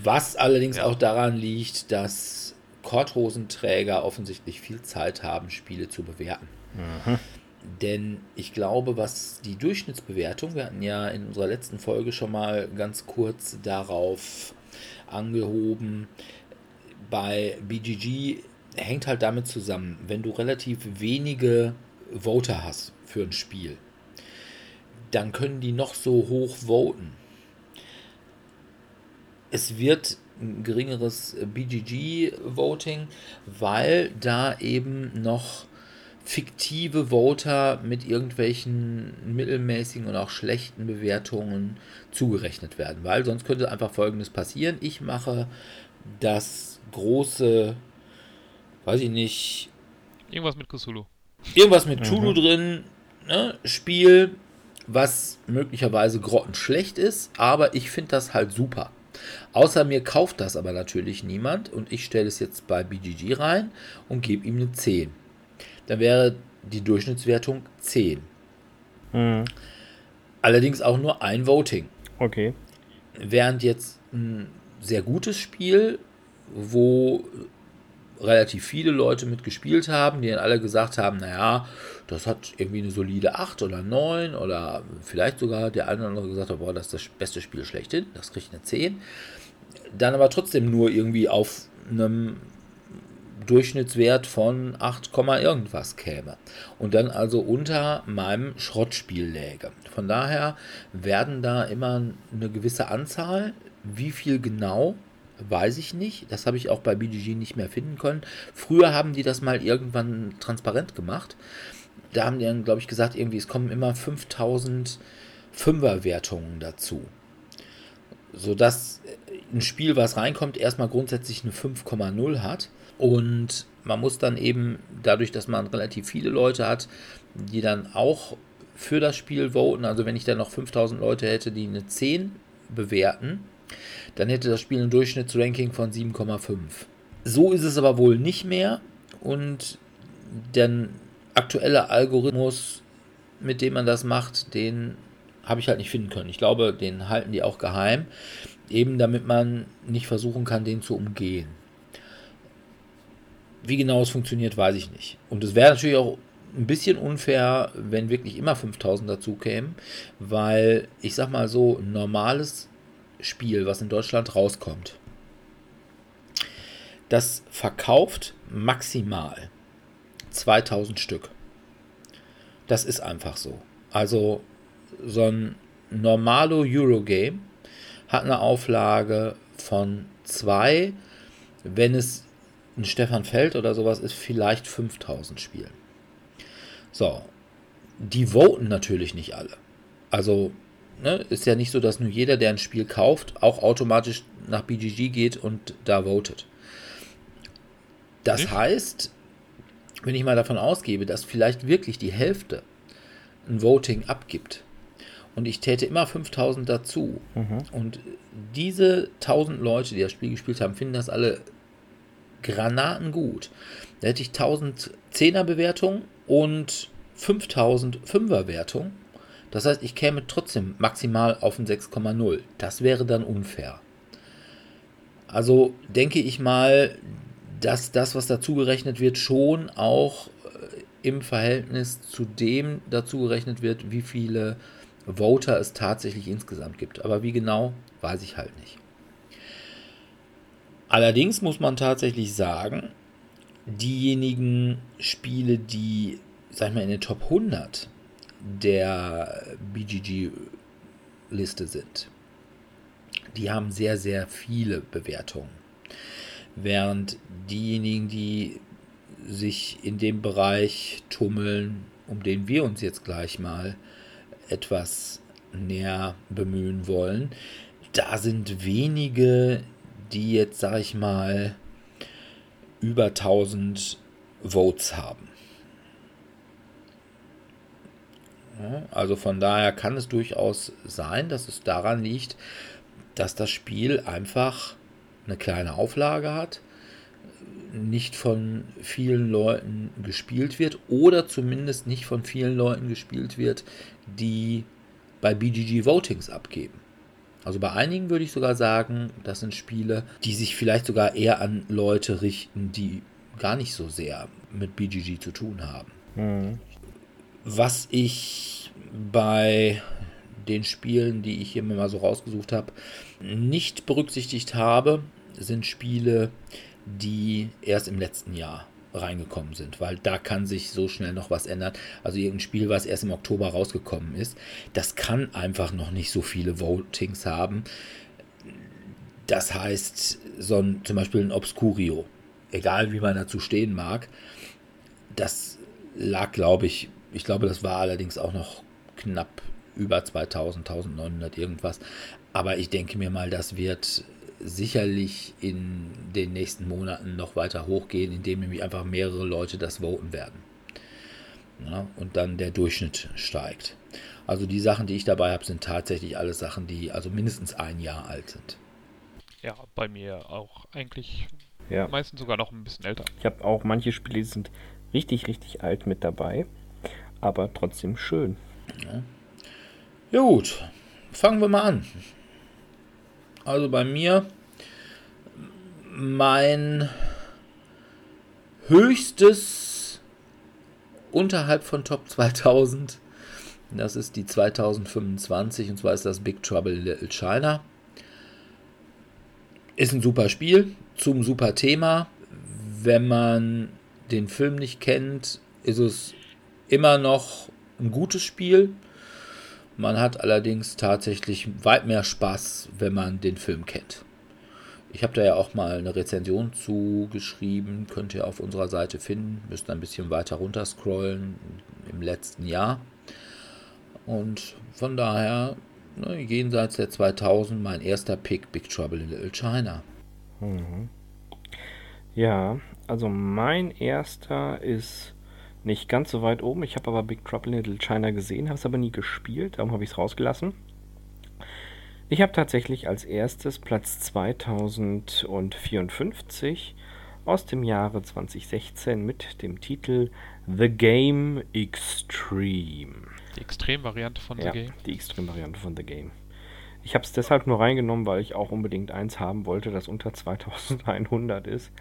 Was allerdings ja. auch daran liegt, dass Korthosenträger offensichtlich viel Zeit haben, Spiele zu bewerten. Mhm. Denn ich glaube, was die Durchschnittsbewertung, wir hatten ja in unserer letzten Folge schon mal ganz kurz darauf angehoben, bei BGG hängt halt damit zusammen, wenn du relativ wenige Voter hast für ein Spiel, dann können die noch so hoch voten es wird ein geringeres BGG-Voting, weil da eben noch fiktive Voter mit irgendwelchen mittelmäßigen und auch schlechten Bewertungen zugerechnet werden. Weil sonst könnte einfach Folgendes passieren. Ich mache das große, weiß ich nicht. Irgendwas mit Cthulhu. Irgendwas mit Cthulhu mhm. drin, ne, Spiel, was möglicherweise grottenschlecht ist, aber ich finde das halt super. Außer mir kauft das aber natürlich niemand und ich stelle es jetzt bei BGG rein und gebe ihm eine 10. Dann wäre die Durchschnittswertung 10. Mhm. Allerdings auch nur ein Voting. Okay. Während jetzt ein sehr gutes Spiel, wo relativ viele Leute mitgespielt haben, die dann alle gesagt haben, naja, das hat irgendwie eine solide 8 oder 9 oder vielleicht sogar der eine oder andere gesagt hat, boah, das ist das beste Spiel schlechthin, das kriegt eine 10. Dann aber trotzdem nur irgendwie auf einem Durchschnittswert von 8, irgendwas käme. Und dann also unter meinem Schrottspiel läge. Von daher werden da immer eine gewisse Anzahl, wie viel genau weiß ich nicht. Das habe ich auch bei BGG nicht mehr finden können. Früher haben die das mal irgendwann transparent gemacht. Da haben die dann, glaube ich, gesagt, irgendwie, es kommen immer 5000 Fünferwertungen dazu. Sodass ein Spiel, was reinkommt, erstmal grundsätzlich eine 5,0 hat. Und man muss dann eben, dadurch, dass man relativ viele Leute hat, die dann auch für das Spiel voten, also wenn ich dann noch 5000 Leute hätte, die eine 10 bewerten, dann hätte das Spiel ein Durchschnittsranking von 7,5. So ist es aber wohl nicht mehr und der aktuelle Algorithmus, mit dem man das macht, den habe ich halt nicht finden können. Ich glaube, den halten die auch geheim, eben damit man nicht versuchen kann, den zu umgehen. Wie genau es funktioniert, weiß ich nicht. Und es wäre natürlich auch ein bisschen unfair, wenn wirklich immer 5000 dazu kämen, weil ich sag mal so, ein normales Spiel, was in Deutschland rauskommt, das verkauft maximal 2000 Stück. Das ist einfach so. Also so ein normalo Eurogame hat eine Auflage von 2, wenn es ein Stefan Feld oder sowas ist, vielleicht 5000 Spielen. So, die voten natürlich nicht alle. Also ne, ist ja nicht so, dass nur jeder, der ein Spiel kauft, auch automatisch nach BGG geht und da votet. Das hm? heißt, wenn ich mal davon ausgebe, dass vielleicht wirklich die Hälfte ein Voting abgibt und ich täte immer 5000 dazu mhm. und diese 1000 Leute, die das Spiel gespielt haben, finden das alle Granaten gut. Da hätte ich 1000 10er Bewertungen und 5000 5er Wertungen das heißt, ich käme trotzdem maximal auf ein 6,0. Das wäre dann unfair. Also denke ich mal, dass das, was dazu gerechnet wird, schon auch äh, im Verhältnis zu dem dazu gerechnet wird, wie viele Voter es tatsächlich insgesamt gibt. Aber wie genau, weiß ich halt nicht. Allerdings muss man tatsächlich sagen, diejenigen Spiele, die, sag ich mal, in den Top 100 der BGG-Liste sind. Die haben sehr, sehr viele Bewertungen. Während diejenigen, die sich in dem Bereich tummeln, um den wir uns jetzt gleich mal etwas näher bemühen wollen, da sind wenige, die jetzt, sag ich mal, über 1000 Votes haben. Also von daher kann es durchaus sein, dass es daran liegt, dass das Spiel einfach eine kleine Auflage hat, nicht von vielen Leuten gespielt wird oder zumindest nicht von vielen Leuten gespielt wird, die bei BGG Votings abgeben. Also bei einigen würde ich sogar sagen, das sind Spiele, die sich vielleicht sogar eher an Leute richten, die gar nicht so sehr mit BGG zu tun haben. Mhm. Was ich bei den Spielen, die ich hier mal so rausgesucht habe, nicht berücksichtigt habe, sind Spiele, die erst im letzten Jahr reingekommen sind, weil da kann sich so schnell noch was ändern. Also irgendein Spiel, was erst im Oktober rausgekommen ist, das kann einfach noch nicht so viele Votings haben. Das heißt, so ein, zum Beispiel ein Obscurio, egal wie man dazu stehen mag, das lag, glaube ich, ich glaube, das war allerdings auch noch knapp über 2000, 1900 irgendwas. Aber ich denke mir mal, das wird sicherlich in den nächsten Monaten noch weiter hochgehen, indem nämlich einfach mehrere Leute das voten werden. Ja, und dann der Durchschnitt steigt. Also die Sachen, die ich dabei habe, sind tatsächlich alle Sachen, die also mindestens ein Jahr alt sind. Ja, bei mir auch eigentlich ja. meistens sogar noch ein bisschen älter. Ich habe auch manche Spiele, die sind richtig, richtig alt mit dabei, aber trotzdem schön. Ja. ja gut, fangen wir mal an. Also bei mir mein höchstes unterhalb von Top 2000. Das ist die 2025 und zwar ist das Big Trouble in Little China. Ist ein super Spiel zum super Thema. Wenn man den Film nicht kennt, ist es immer noch ein gutes Spiel. Man hat allerdings tatsächlich weit mehr Spaß, wenn man den Film kennt. Ich habe da ja auch mal eine Rezension zugeschrieben, könnt ihr auf unserer Seite finden. Müsst ein bisschen weiter runter scrollen im letzten Jahr. Und von daher, ne, jenseits der 2000, mein erster Pick, Big Trouble in Little China. Mhm. Ja, also mein erster ist nicht ganz so weit oben. Ich habe aber Big Trouble in Little China gesehen, habe es aber nie gespielt, darum habe ich es rausgelassen. Ich habe tatsächlich als erstes Platz 2054 aus dem Jahre 2016 mit dem Titel The Game Extreme. Die Extrem-Variante von The ja, Game? Die Extrem-Variante von The Game. Ich habe es deshalb nur reingenommen, weil ich auch unbedingt eins haben wollte, das unter 2100 ist.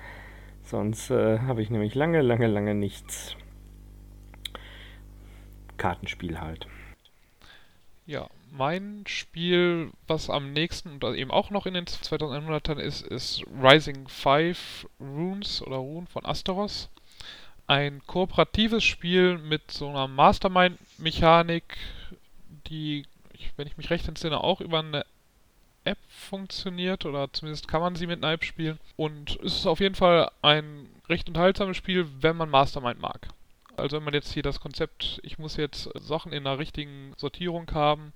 Sonst äh, habe ich nämlich lange, lange, lange nichts. Kartenspiel halt. Ja, mein Spiel, was am nächsten und eben auch noch in den 2100ern ist, ist Rising 5 Runes oder Rune von Asteros. Ein kooperatives Spiel mit so einer Mastermind-Mechanik, die, wenn ich mich recht entsinne, auch über eine App funktioniert oder zumindest kann man sie mit einer App spielen. Und es ist auf jeden Fall ein recht unterhaltsames Spiel, wenn man Mastermind mag. Also wenn man jetzt hier das Konzept, ich muss jetzt Sachen in einer richtigen Sortierung haben,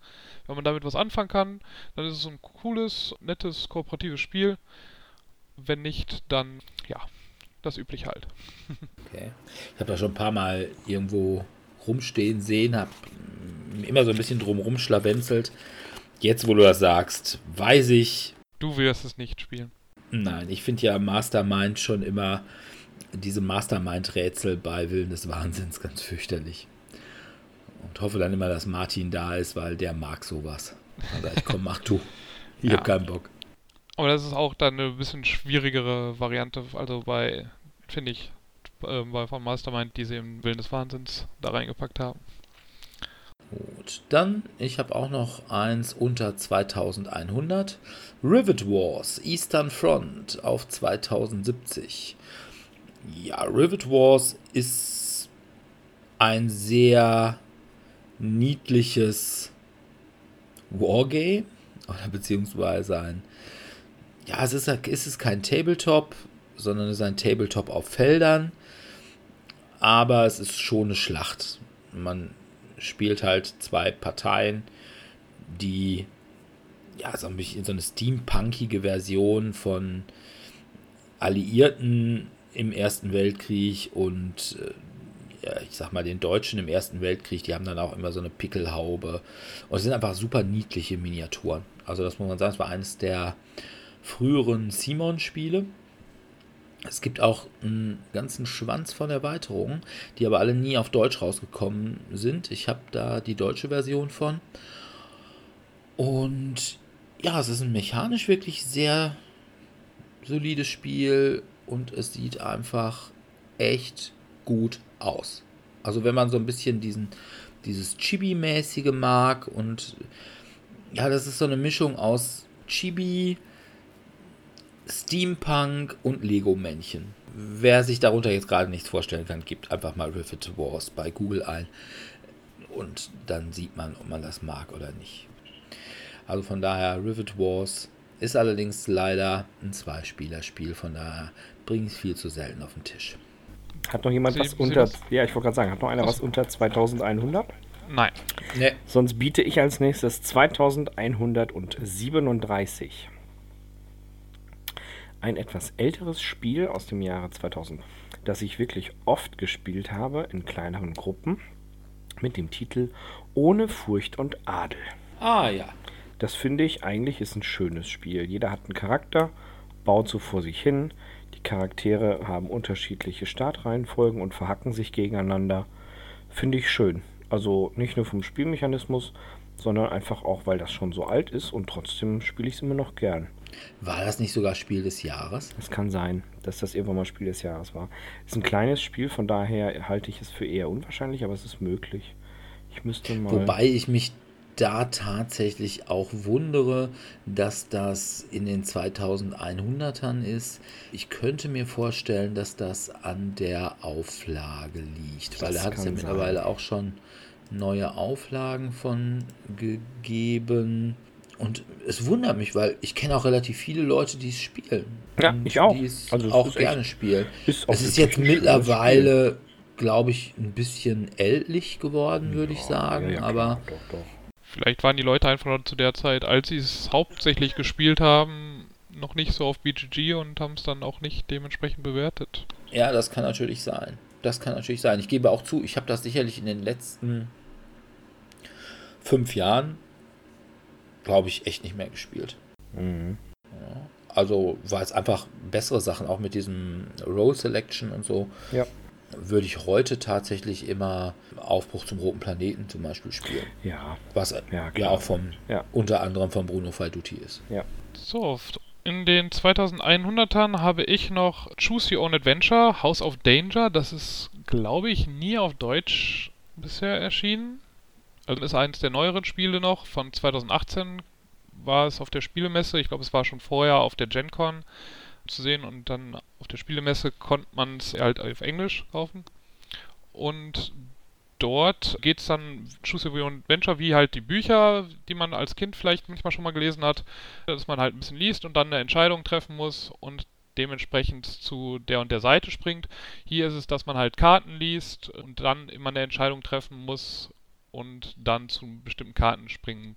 wenn man damit was anfangen kann, dann ist es ein cooles, nettes, kooperatives Spiel. Wenn nicht, dann ja, das übliche halt. okay. Ich habe da schon ein paar Mal irgendwo rumstehen sehen, habe immer so ein bisschen drum rumschlawenzelt. Jetzt, wo du das sagst, weiß ich. Du wirst es nicht spielen. Nein, ich finde ja Mastermind schon immer diese Mastermind-Rätsel bei Willen des Wahnsinns ganz fürchterlich. Und hoffe dann immer, dass Martin da ist, weil der mag sowas. Also ich komm, mach du. Ich ja. hab keinen Bock. Aber das ist auch dann eine bisschen schwierigere Variante, also bei, finde ich, äh, bei von Mastermind, die sie im Willen des Wahnsinns da reingepackt haben. Gut, dann, ich habe auch noch eins unter 2100. Rivet Wars, Eastern Front auf 2070. Ja, Rivet Wars ist ein sehr niedliches Wargame oder beziehungsweise ein ja, es ist, es ist kein Tabletop, sondern es ist ein Tabletop auf Feldern, aber es ist schon eine Schlacht. Man spielt halt zwei Parteien, die ja so ein bisschen so eine steampunkige Version von alliierten im Ersten Weltkrieg und äh, ja, ich sag mal, den Deutschen im Ersten Weltkrieg, die haben dann auch immer so eine Pickelhaube. Und es sind einfach super niedliche Miniaturen. Also, das muss man sagen, es war eines der früheren Simon-Spiele. Es gibt auch einen ganzen Schwanz von Erweiterungen, die aber alle nie auf Deutsch rausgekommen sind. Ich habe da die deutsche Version von. Und ja, es ist ein mechanisch wirklich sehr solides Spiel und es sieht einfach echt gut aus. Also wenn man so ein bisschen diesen, dieses Chibi-mäßige mag und ja, das ist so eine Mischung aus Chibi, Steampunk und Lego-Männchen. Wer sich darunter jetzt gerade nichts vorstellen kann, gibt einfach mal Rivet Wars bei Google ein und dann sieht man, ob man das mag oder nicht. Also von daher, Rivet Wars ist allerdings leider ein Zweispielerspiel, von daher bringe ich es viel zu selten auf den Tisch. Hat noch jemand Sie, was unter. Ja, ich wollte gerade sagen, hat noch einer was, was unter 2100? Nein. Nee. Sonst biete ich als nächstes 2137. Ein etwas älteres Spiel aus dem Jahre 2000, das ich wirklich oft gespielt habe in kleineren Gruppen mit dem Titel Ohne Furcht und Adel. Ah ja. Das finde ich eigentlich ist ein schönes Spiel. Jeder hat einen Charakter, baut so vor sich hin. Charaktere haben unterschiedliche Startreihenfolgen und verhacken sich gegeneinander. Finde ich schön. Also nicht nur vom Spielmechanismus, sondern einfach auch, weil das schon so alt ist und trotzdem spiele ich es immer noch gern. War das nicht sogar Spiel des Jahres? Es kann sein, dass das irgendwann mal Spiel des Jahres war. Es ist ein kleines Spiel, von daher halte ich es für eher unwahrscheinlich, aber es ist möglich. Ich müsste mal. Wobei ich mich da tatsächlich auch wundere, dass das in den 2100ern ist. Ich könnte mir vorstellen, dass das an der Auflage liegt, das weil da hat es ja mittlerweile sein. auch schon neue Auflagen von gegeben. Und es wundert mich, weil ich kenne auch relativ viele Leute, die es spielen. Ja, ich auch. Die es also auch gerne spielen. Ist es ist jetzt mittlerweile, glaube ich, ein bisschen ältlich geworden, würde ja, ich sagen. Ja, ja, aber doch, doch. Vielleicht waren die Leute einfach zu der Zeit, als sie es hauptsächlich gespielt haben, noch nicht so auf BGG und haben es dann auch nicht dementsprechend bewertet. Ja, das kann natürlich sein. Das kann natürlich sein. Ich gebe auch zu, ich habe das sicherlich in den letzten fünf Jahren, glaube ich, echt nicht mehr gespielt. Mhm. Ja, also, weil es einfach bessere Sachen, auch mit diesem Roll Selection und so. Ja würde ich heute tatsächlich immer Aufbruch zum roten Planeten zum Beispiel spielen. Ja. Was ja, ja auch vom, ja. unter anderem von Bruno Falduti ist. Ja. So, in den 2100ern habe ich noch Choose Your Own Adventure, House of Danger. Das ist, glaube ich, nie auf Deutsch bisher erschienen. Also ist eines der neueren Spiele noch. Von 2018 war es auf der Spielemesse. Ich glaube, es war schon vorher auf der Gen Con zu sehen und dann auf der Spielemesse konnte man es halt auf Englisch kaufen. Und dort geht es dann Choose Your Own Adventure wie halt die Bücher, die man als Kind vielleicht manchmal schon mal gelesen hat, dass man halt ein bisschen liest und dann eine Entscheidung treffen muss und dementsprechend zu der und der Seite springt. Hier ist es, dass man halt Karten liest und dann immer eine Entscheidung treffen muss und dann zu bestimmten Karten springen.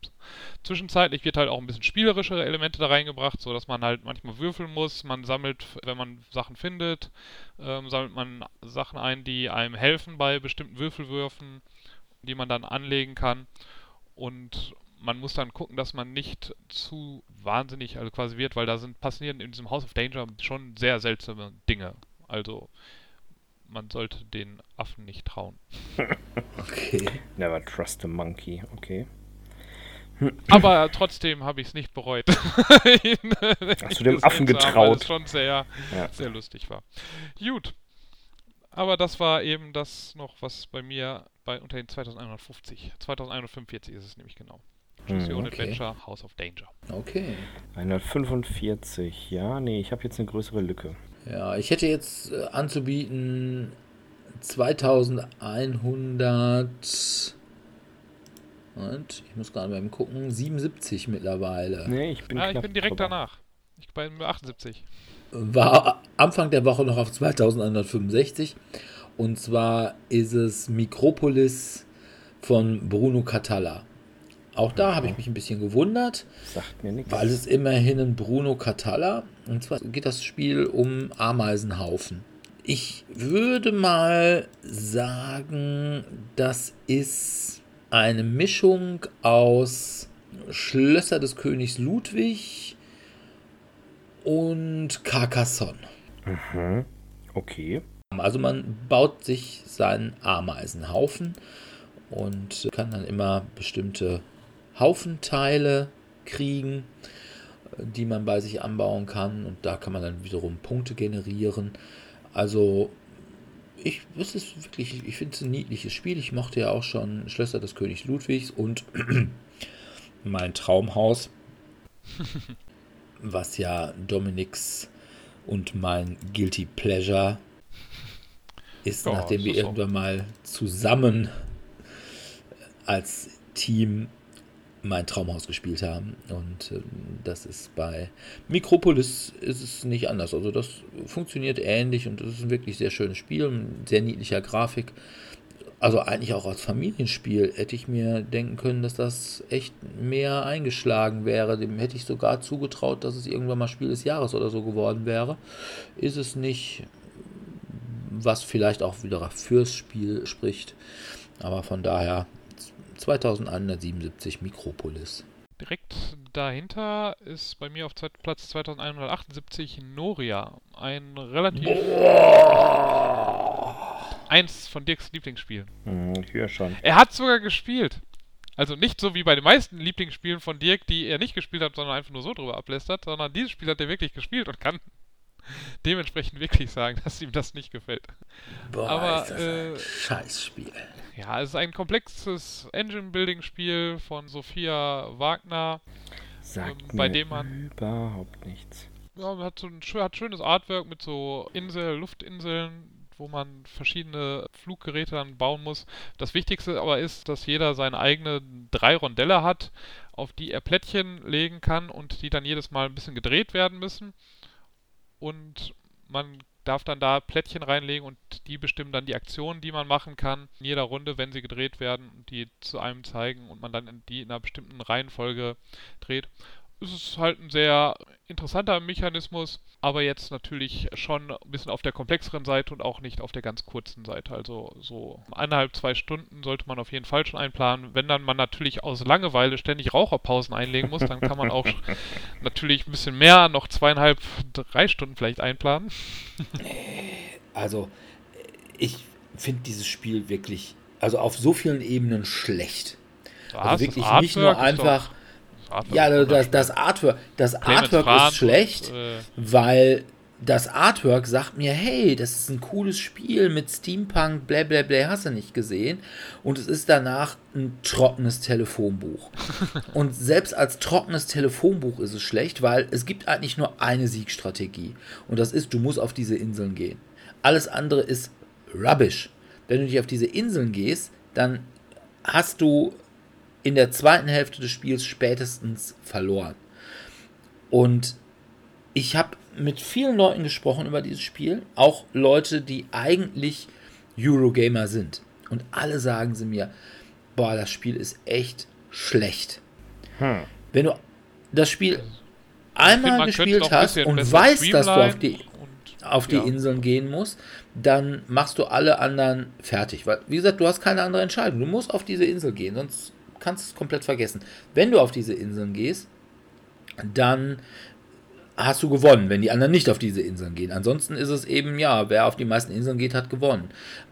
Zwischenzeitlich wird halt auch ein bisschen spielerischere Elemente da reingebracht, so dass man halt manchmal würfeln muss. Man sammelt, wenn man Sachen findet, ähm, sammelt man Sachen ein, die einem helfen bei bestimmten Würfelwürfen, die man dann anlegen kann. Und man muss dann gucken, dass man nicht zu wahnsinnig also quasi wird, weil da sind passieren in diesem House of Danger schon sehr seltsame Dinge. Also man sollte den Affen nicht trauen. okay. Never trust a monkey, okay. Aber trotzdem habe ich es nicht bereut. Hast du dem Affen getraut? Weil es schon sehr, ja. sehr lustig war. Gut. Aber das war eben das noch, was bei mir bei unter den 2150, 2145 ist es nämlich genau. Choose hm, okay. Adventure, House of Danger. Okay. 145, ja, nee, ich habe jetzt eine größere Lücke. Ja, ich hätte jetzt äh, anzubieten 2100. Und ich muss gerade mal gucken, 77 mittlerweile. Nee, ich bin, ja, ich bin direkt vorbei. danach. Ich bin bei 78. War Anfang der Woche noch auf 2165. Und zwar ist es Mikropolis von Bruno Catalla. Auch da habe ich mich ein bisschen gewundert. Sagt mir nichts. Weil es immerhin ein Bruno Catalla. Und zwar geht das Spiel um Ameisenhaufen. Ich würde mal sagen, das ist eine Mischung aus Schlösser des Königs Ludwig und Carcassonne. Mhm. Okay. Also man baut sich seinen Ameisenhaufen und kann dann immer bestimmte Haufenteile kriegen, die man bei sich anbauen kann und da kann man dann wiederum Punkte generieren. Also ich, es ist wirklich, ich finde es ein niedliches Spiel. Ich mochte ja auch schon Schlösser des Königs Ludwigs und mein Traumhaus, was ja Dominiks und mein Guilty Pleasure ist, Ja, nachdem wir irgendwann mal zusammen als Team mein Traumhaus gespielt haben. Und ähm, das ist bei Mikropolis ist es nicht anders. Also das funktioniert ähnlich und es ist ein wirklich sehr schönes Spiel, mit sehr niedlicher Grafik. Also eigentlich auch als Familienspiel hätte ich mir denken können, dass das echt mehr eingeschlagen wäre. Dem hätte ich sogar zugetraut, dass es irgendwann mal Spiel des Jahres oder so geworden wäre. Ist es nicht, was vielleicht auch wieder fürs Spiel spricht. Aber von daher 2177 Mikropolis. Direkt dahinter ist bei mir auf Platz 2178 Noria. Ein relativ. Eins von Dirks Lieblingsspielen. Hm, ich höre schon. Er hat sogar gespielt. Also nicht so wie bei den meisten Lieblingsspielen von Dirk, die er nicht gespielt hat, sondern einfach nur so drüber ablästert, sondern dieses Spiel hat er wirklich gespielt und kann dementsprechend wirklich sagen, dass ihm das nicht gefällt. Boah, Aber, ist das äh, ein Scheißspiel. Ja, es ist ein komplexes Engine-Building-Spiel von Sophia Wagner. Sagt Ähm, bei mir dem man- überhaupt nichts. Ja, hat so ein hat schönes Artwork mit so Insel, Luftinseln, wo man verschiedene Fluggeräte dann bauen muss. Das Wichtigste aber ist, dass jeder seine eigene drei Rondelle hat, auf die er Plättchen legen kann und die dann jedes Mal ein bisschen gedreht werden müssen. Und man darf dann da Plättchen reinlegen und die bestimmen dann die Aktionen, die man machen kann in jeder Runde, wenn sie gedreht werden und die zu einem zeigen und man dann die in einer bestimmten Reihenfolge dreht. Es ist halt ein sehr interessanter Mechanismus, aber jetzt natürlich schon ein bisschen auf der komplexeren Seite und auch nicht auf der ganz kurzen Seite. Also so eineinhalb, zwei Stunden sollte man auf jeden Fall schon einplanen. Wenn dann man natürlich aus Langeweile ständig Raucherpausen einlegen muss, dann kann man auch natürlich ein bisschen mehr, noch zweieinhalb, drei Stunden vielleicht einplanen. Also, ich finde dieses Spiel wirklich, also auf so vielen Ebenen schlecht. Also wirklich nicht nur einfach, doch- Artwork ja, das, das Artwork, das Artwork Franz ist schlecht, Und, äh, weil das Artwork sagt mir, hey, das ist ein cooles Spiel mit Steampunk, bla bla bla, hast du nicht gesehen. Und es ist danach ein trockenes Telefonbuch. Und selbst als trockenes Telefonbuch ist es schlecht, weil es gibt eigentlich nur eine Siegstrategie. Und das ist, du musst auf diese Inseln gehen. Alles andere ist rubbish. Wenn du nicht auf diese Inseln gehst, dann hast du in der zweiten Hälfte des Spiels spätestens verloren. Und ich habe mit vielen Leuten gesprochen über dieses Spiel, auch Leute, die eigentlich Eurogamer sind. Und alle sagen sie mir, boah, das Spiel ist echt schlecht. Hm. Wenn du das Spiel finde, einmal gespielt hast und weißt, dass du auf die, und- auf die ja. Inseln gehen musst, dann machst du alle anderen fertig. Weil, wie gesagt, du hast keine andere Entscheidung. Du musst auf diese Insel gehen, sonst kannst du es komplett vergessen. Wenn du auf diese Inseln gehst, dann hast du gewonnen, wenn die anderen nicht auf diese Inseln gehen. Ansonsten ist es eben, ja, wer auf die meisten Inseln geht, hat gewonnen.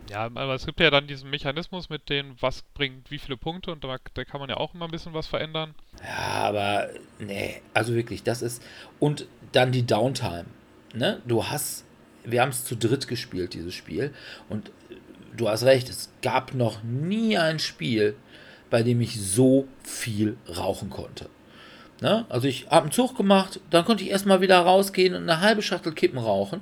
Ja, aber es gibt ja dann diesen Mechanismus mit den, was bringt wie viele Punkte und da, da kann man ja auch immer ein bisschen was verändern. Ja, aber nee, also wirklich, das ist. Und dann die Downtime. Ne? Du hast. Wir haben es zu dritt gespielt, dieses Spiel. Und du hast recht, es gab noch nie ein Spiel, bei dem ich so viel rauchen konnte. Ne? Also ich habe einen Zug gemacht, dann konnte ich erstmal wieder rausgehen und eine halbe Schachtel Kippen rauchen,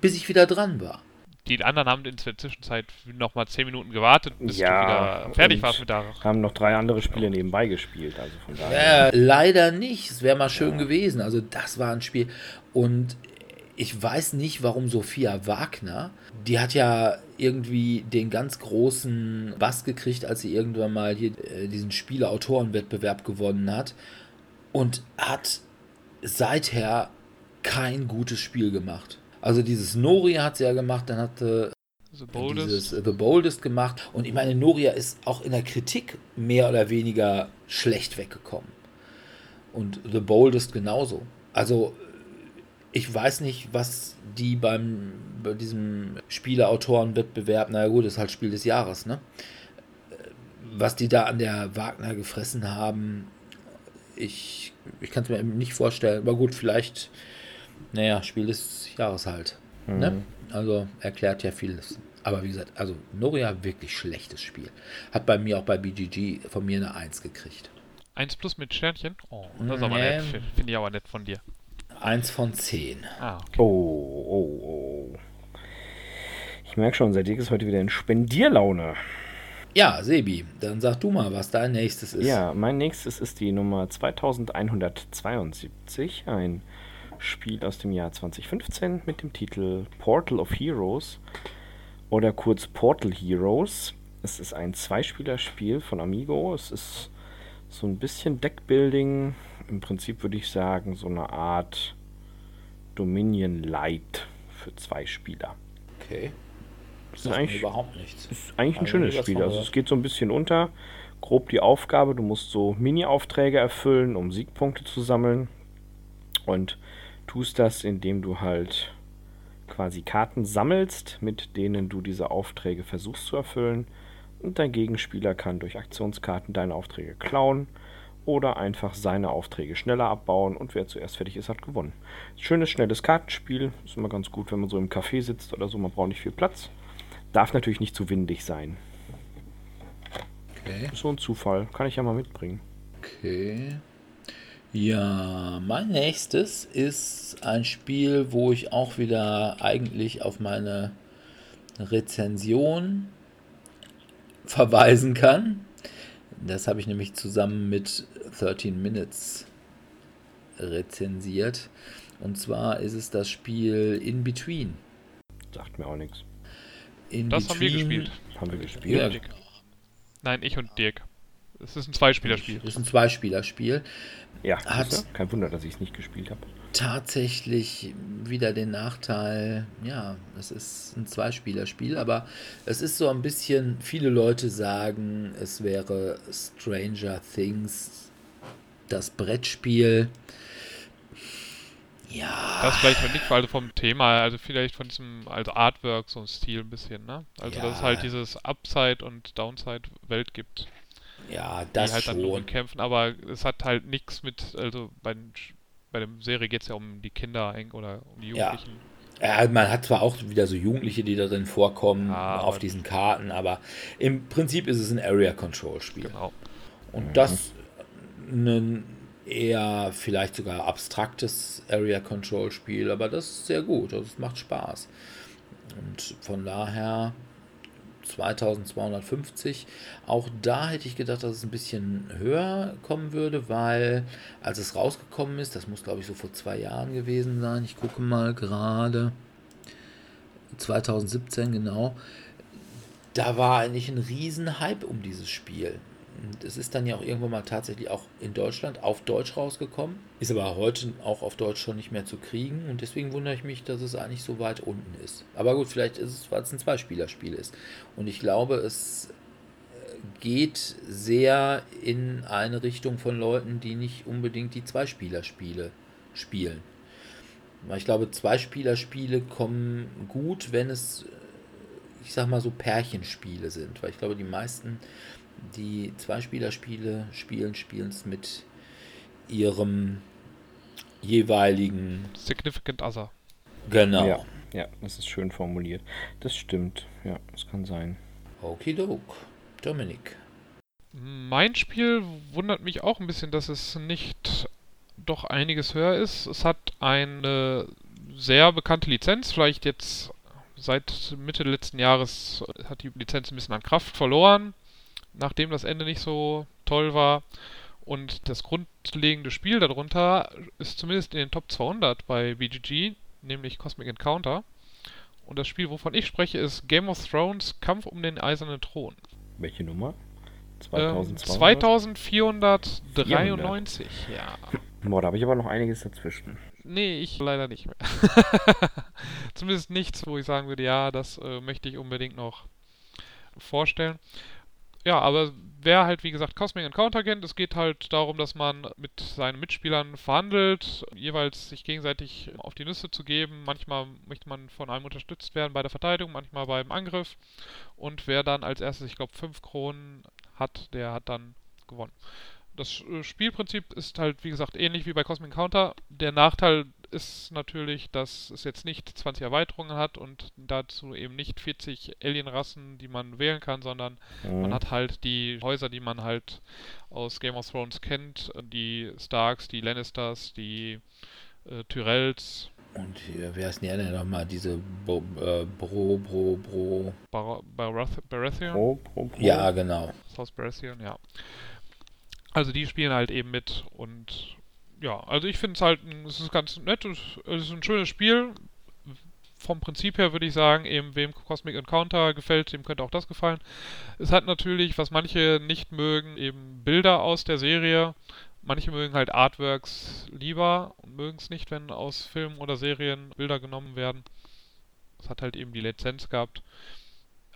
bis ich wieder dran war. Die anderen haben in der Zwischenzeit nochmal 10 Minuten gewartet, bis Ja, du wieder fertig warst mit der. Haben noch drei andere Spiele nebenbei gespielt, also von daher. Äh, leider nicht. Es wäre mal schön gewesen. Also das war ein Spiel. Und ich weiß nicht, warum Sophia Wagner, die hat ja irgendwie den ganz großen Bass gekriegt, als sie irgendwann mal hier äh, diesen Spieleautorenwettbewerb gewonnen hat. Und hat seither kein gutes Spiel gemacht. Also dieses Noria hat sie ja gemacht, dann hatte The dieses Boldest. äh, The Boldest gemacht. Und ich meine, Noria ist auch in der Kritik mehr oder weniger schlecht weggekommen. Und The Boldest genauso. Also ich weiß nicht, was die beim bei diesem Spieleautorenwettbewerb, naja gut, das ist halt Spiel des Jahres, ne? Was die da an der Wagner gefressen haben, ich, ich kann es mir eben nicht vorstellen. Aber gut, vielleicht, naja, Spiel des Jahres halt. Ne? Also erklärt ja vieles. Aber wie gesagt, also Noria wirklich schlechtes Spiel. Hat bei mir auch bei BGG von mir eine 1 gekriegt. 1 plus mit Sternchen? Oh, das ist aber Nee. nett. Finde ich aber nett von dir. 1 von 10. Ah, okay. Oh, oh, oh. Ich merke schon, seit ist heute wieder in Spendierlaune. Ja, Sebi, dann sag du mal, was dein nächstes ist. Ja, mein nächstes ist die Nummer 2172, ein Spiel aus dem Jahr 2015 mit dem Titel Portal of Heroes oder kurz Portal Heroes. Es ist ein Zweispielerspiel von Amigo. Es ist so ein bisschen Deckbuilding. Im Prinzip würde ich sagen, so eine Art Dominion Light für zwei Spieler. Okay. Das ist eigentlich überhaupt nichts. ist eigentlich ein Also schönes Spiel. Also es geht so ein bisschen unter. Grob die Aufgabe, du musst so Mini-Aufträge erfüllen, um Siegpunkte zu sammeln. Und tust das, indem du halt quasi Karten sammelst, mit denen du diese Aufträge versuchst zu erfüllen. Und dein Gegenspieler kann durch Aktionskarten deine Aufträge klauen oder einfach seine Aufträge schneller abbauen und wer zuerst fertig ist, hat gewonnen. Schönes, schnelles Kartenspiel. Ist immer ganz gut, wenn man so im Café sitzt oder so. Man braucht nicht viel Platz. Darf natürlich nicht zu windig sein. Okay. So ein Zufall. Kann ich ja mal mitbringen. Okay. Ja, mein nächstes ist ein Spiel, wo ich auch wieder eigentlich auf meine Rezension verweisen kann. Das habe ich nämlich zusammen mit 13 Minutes rezensiert. Und zwar ist es das Spiel In Between. Sagt mir auch nichts. In Das haben wir gespielt. Haben wir gespielt? Ja, Dirk. Nein, ich und Dirk. Es ist ein Zweispielerspiel. Das ist ein Zweispielerspiel. Ja, Hat- du? kein Wunder, dass ich es nicht gespielt habe. tatsächlich wieder den Nachteil, ja, es ist ein Zweispielerspiel, aber es ist so ein bisschen, viele Leute sagen, es wäre Stranger Things, das Brettspiel. Ja, Das vielleicht mal nicht, also vom Thema, also vielleicht von diesem, also Artwork, so ein Stil ein bisschen, ne? Also dass es Ja. halt dieses Upside- und Downside-Welt gibt, ja, die das halt dann nur schon. kämpfen, aber es hat halt nichts mit, also bei, bei der Serie geht es ja um die Kinder eigentlich oder um die Ja. Jugendlichen. Ja, man hat zwar auch wieder so Jugendliche, die darin vorkommen, Ja, auf diesen Karten, aber im Prinzip ist es ein Area-Control-Spiel. Genau. Und das ein eher vielleicht sogar abstraktes Area Control Spiel, aber das ist sehr gut, also es macht Spaß. Und von daher 2250. Auch da hätte ich gedacht, dass es ein bisschen höher kommen würde, weil als es rausgekommen ist, das muss glaube ich so vor zwei Jahren gewesen sein, ich gucke mal gerade, 2017 genau, da war eigentlich ein riesen Hype um dieses Spiel. Es ist dann ja auch irgendwann mal tatsächlich auch in Deutschland auf Deutsch rausgekommen. Ist aber heute auch auf Deutsch schon nicht mehr zu kriegen. Und deswegen wundere ich mich, dass es eigentlich so weit unten ist. Aber gut, vielleicht ist es, weil es ein Zweispielerspiel ist. Und ich glaube, es äh, geht sehr in eine Richtung von Leuten, die nicht unbedingt die Zweispielerspiele spielen. Ich glaube, Zweispielerspiele kommen gut, wenn es, äh, ich sag mal so, Pärchenspiele sind. Weil ich glaube, die meisten, die Zweispielerspiele spielen, spielen es mit ihrem jeweiligen, Significant Other. genau. Ja, ja, das ist schön formuliert. Das stimmt. Ja, das kann sein. Okidok. Dominik. Mein Spiel wundert mich auch ein bisschen, dass es nicht doch einiges höher ist. Es hat eine sehr bekannte Lizenz, vielleicht jetzt seit Mitte letzten Jahres hat die Lizenz ein bisschen an Kraft verloren, nachdem das Ende nicht so toll war. Und das grundlegende Spiel darunter ist zumindest in den Top 200 bei BGG, nämlich Cosmic Encounter. Und das Spiel, wovon ich spreche, ist Game of Thrones Kampf um den Eisernen Thron. Welche Nummer? Ähm, 2200? 2493, ja. Boah, da habe ich aber noch einiges dazwischen. Nee, ich leider nicht mehr. Zumindest nichts, wo ich sagen würde, ja, das äh, möchte ich unbedingt noch vorstellen. Ja, aber wer halt, wie gesagt, Cosmic Encounter kennt, es geht halt darum, dass man mit seinen Mitspielern verhandelt, jeweils sich gegenseitig auf die Nüsse zu geben. Manchmal möchte man von einem unterstützt werden bei der Verteidigung, manchmal beim Angriff. Und wer dann als erstes, ich glaube, fünf Kronen hat, der hat dann gewonnen. Das äh, Spielprinzip ist halt, wie gesagt, ähnlich wie bei Cosmic Encounter. Der Nachteil ist natürlich, dass es jetzt nicht 20 Erweiterungen hat und dazu eben nicht 40 Alienrassen, die man wählen kann, sondern mhm. man hat halt die Häuser, die man halt aus Game of Thrones kennt, die Starks, die Lannisters, die äh, Tyrells. Und hier, wer ist denn ja nochmal diese Bo, äh, Bro, Bro, Bro. Bar Baratheon? Bro, Bro, Bro. Ja, genau. Das Haus Baratheon, ja. Also die spielen halt eben mit und ja, also ich finde es halt, es ist ganz nett, es ist ein schönes Spiel. Vom Prinzip her würde ich sagen, eben wem Cosmic Encounter gefällt, dem könnte auch das gefallen. Es hat natürlich, was manche nicht mögen, eben Bilder aus der Serie. Manche mögen halt Artworks lieber und mögen es nicht, wenn aus Filmen oder Serien Bilder genommen werden. Es hat halt eben die Lizenz gehabt.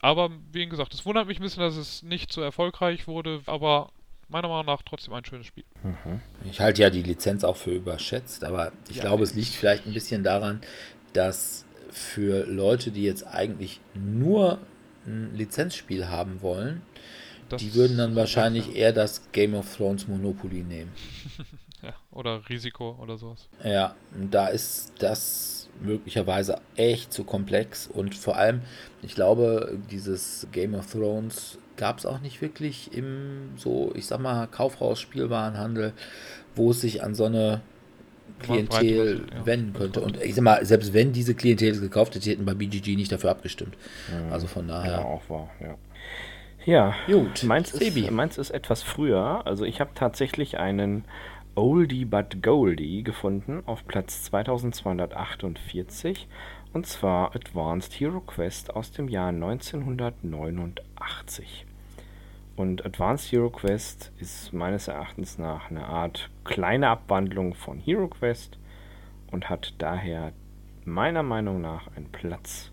Aber wie gesagt, es wundert mich ein bisschen, dass es nicht so erfolgreich wurde, aber meiner Meinung nach trotzdem ein schönes Spiel. Mhm. Ich halte ja die Lizenz auch für überschätzt, aber ich ja, glaube, es liegt vielleicht ein bisschen daran, dass für Leute, die jetzt eigentlich nur ein Lizenzspiel haben wollen, das die würden dann wahrscheinlich ja. eher das Game of Thrones Monopoly nehmen. ja, oder Risiko oder sowas. Ja, da ist das möglicherweise echt zu komplex und vor allem, ich glaube, dieses Game of Thrones gab es auch nicht wirklich im so, ich sag mal, Kaufhaus-Spielwarenhandel, wo es sich an so eine Klientel ja. wenden könnte. Und ich sag mal, selbst wenn diese Klientel es gekauft hätte, hätten bei BGG nicht dafür abgestimmt. Ja, also von daher. Ja, auch wahr, ja. Ja, Gut. Meins, ist, meins ist etwas früher. Also ich habe tatsächlich einen Oldie but Goldie gefunden auf Platz 2248 und zwar Advanced Hero Quest aus dem Jahr 1989. Und Advanced Hero Quest ist meines Erachtens nach eine Art kleine Abwandlung von Hero Quest und hat daher meiner Meinung nach einen Platz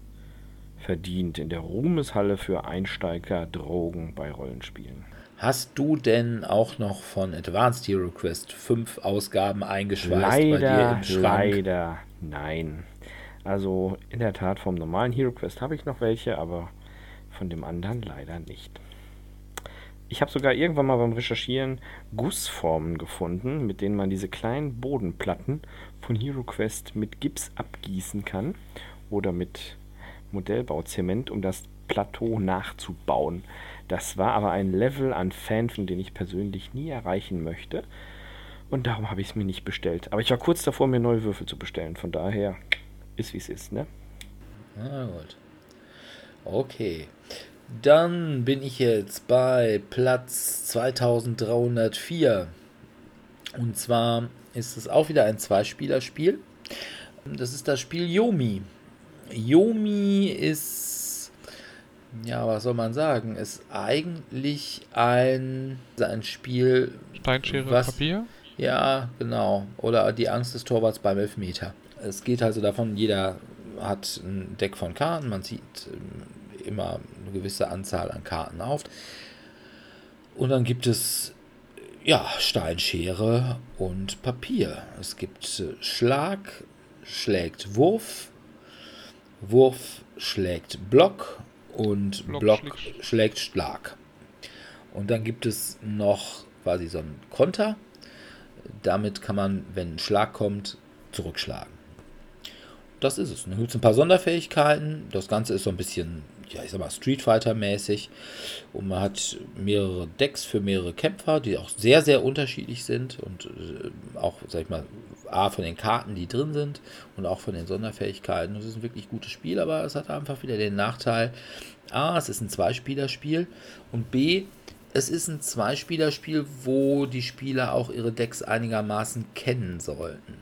verdient in der Ruhmeshalle für Einsteiger Drogen bei Rollenspielen. Hast du denn auch noch von Advanced Hero Quest fünf Ausgaben eingeschweißt leider, bei dir im Schrank? Leider, nein. Also in der Tat vom normalen Hero Quest habe ich noch welche, aber von dem anderen leider nicht. Ich habe sogar irgendwann mal beim Recherchieren Gussformen gefunden, mit denen man diese kleinen Bodenplatten von Hero Quest mit Gips abgießen kann oder mit Modellbauzement, um das Plateau nachzubauen. Das war aber ein Level an Fan, von dem ich persönlich nie erreichen möchte. Und darum habe ich es mir nicht bestellt. Aber ich war kurz davor, mir neue Würfel zu bestellen. Von daher ist wie es ist, ne? Na gut. Okay. Dann bin ich jetzt bei Platz 2304. Und zwar ist es auch wieder ein Zweispielerspiel. Das ist das Spiel Yomi. Yomi ist, ja, was soll man sagen, ist eigentlich ein, ein Spiel. Steinschere was, Papier? Ja, genau. Oder die Angst des Torwarts beim Elfmeter. Es geht also davon, jeder hat ein Deck von Karten, man zieht ähm, immer eine gewisse Anzahl an Karten auf. Und dann gibt es ja, Steinschere und Papier. Es gibt äh, Schlag, schlägt Wurf, Wurf schlägt Block und Block, Block schlägt. schlägt Schlag. Und dann gibt es noch quasi so einen Konter. Damit kann man, wenn ein Schlag kommt, zurückschlagen das ist es. Dann gibt es ein paar Sonderfähigkeiten. Das Ganze ist so ein bisschen, ja, ich sag mal, Street Fighter-mäßig. Und man hat mehrere Decks für mehrere Kämpfer, die auch sehr, sehr unterschiedlich sind. Und äh, auch, sag ich mal, A, von den Karten, die drin sind und auch von den Sonderfähigkeiten. Das ist ein wirklich gutes Spiel, aber es hat einfach wieder den Nachteil: A, es ist ein Zweispielerspiel und B, es ist ein Zweispielerspiel, wo die Spieler auch ihre Decks einigermaßen kennen sollten.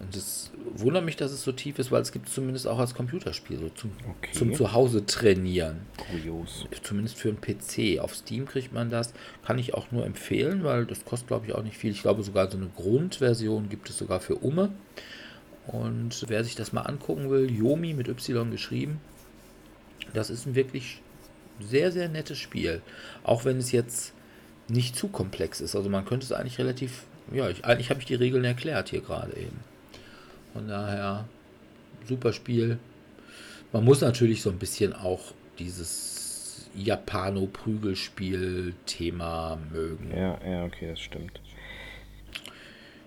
Und es wundert mich, dass es so tief ist, weil es gibt es zumindest auch als Computerspiel, so zum, okay. zum Zuhause trainieren. Kurios. Zumindest für einen PC. Auf Steam kriegt man das. Kann ich auch nur empfehlen, weil das kostet, glaube ich, auch nicht viel. Ich glaube, sogar so eine Grundversion gibt es sogar für Umme. Und wer sich das mal angucken will, Yomi mit Y geschrieben, das ist ein wirklich sehr, sehr nettes Spiel. Auch wenn es jetzt nicht zu komplex ist. Also man könnte es eigentlich relativ, ja, ich, eigentlich habe ich die Regeln erklärt hier gerade eben. Von daher, super Spiel. Man muss natürlich so ein bisschen auch dieses Japano-Prügelspiel-Thema mögen. Ja, ja, okay, das stimmt.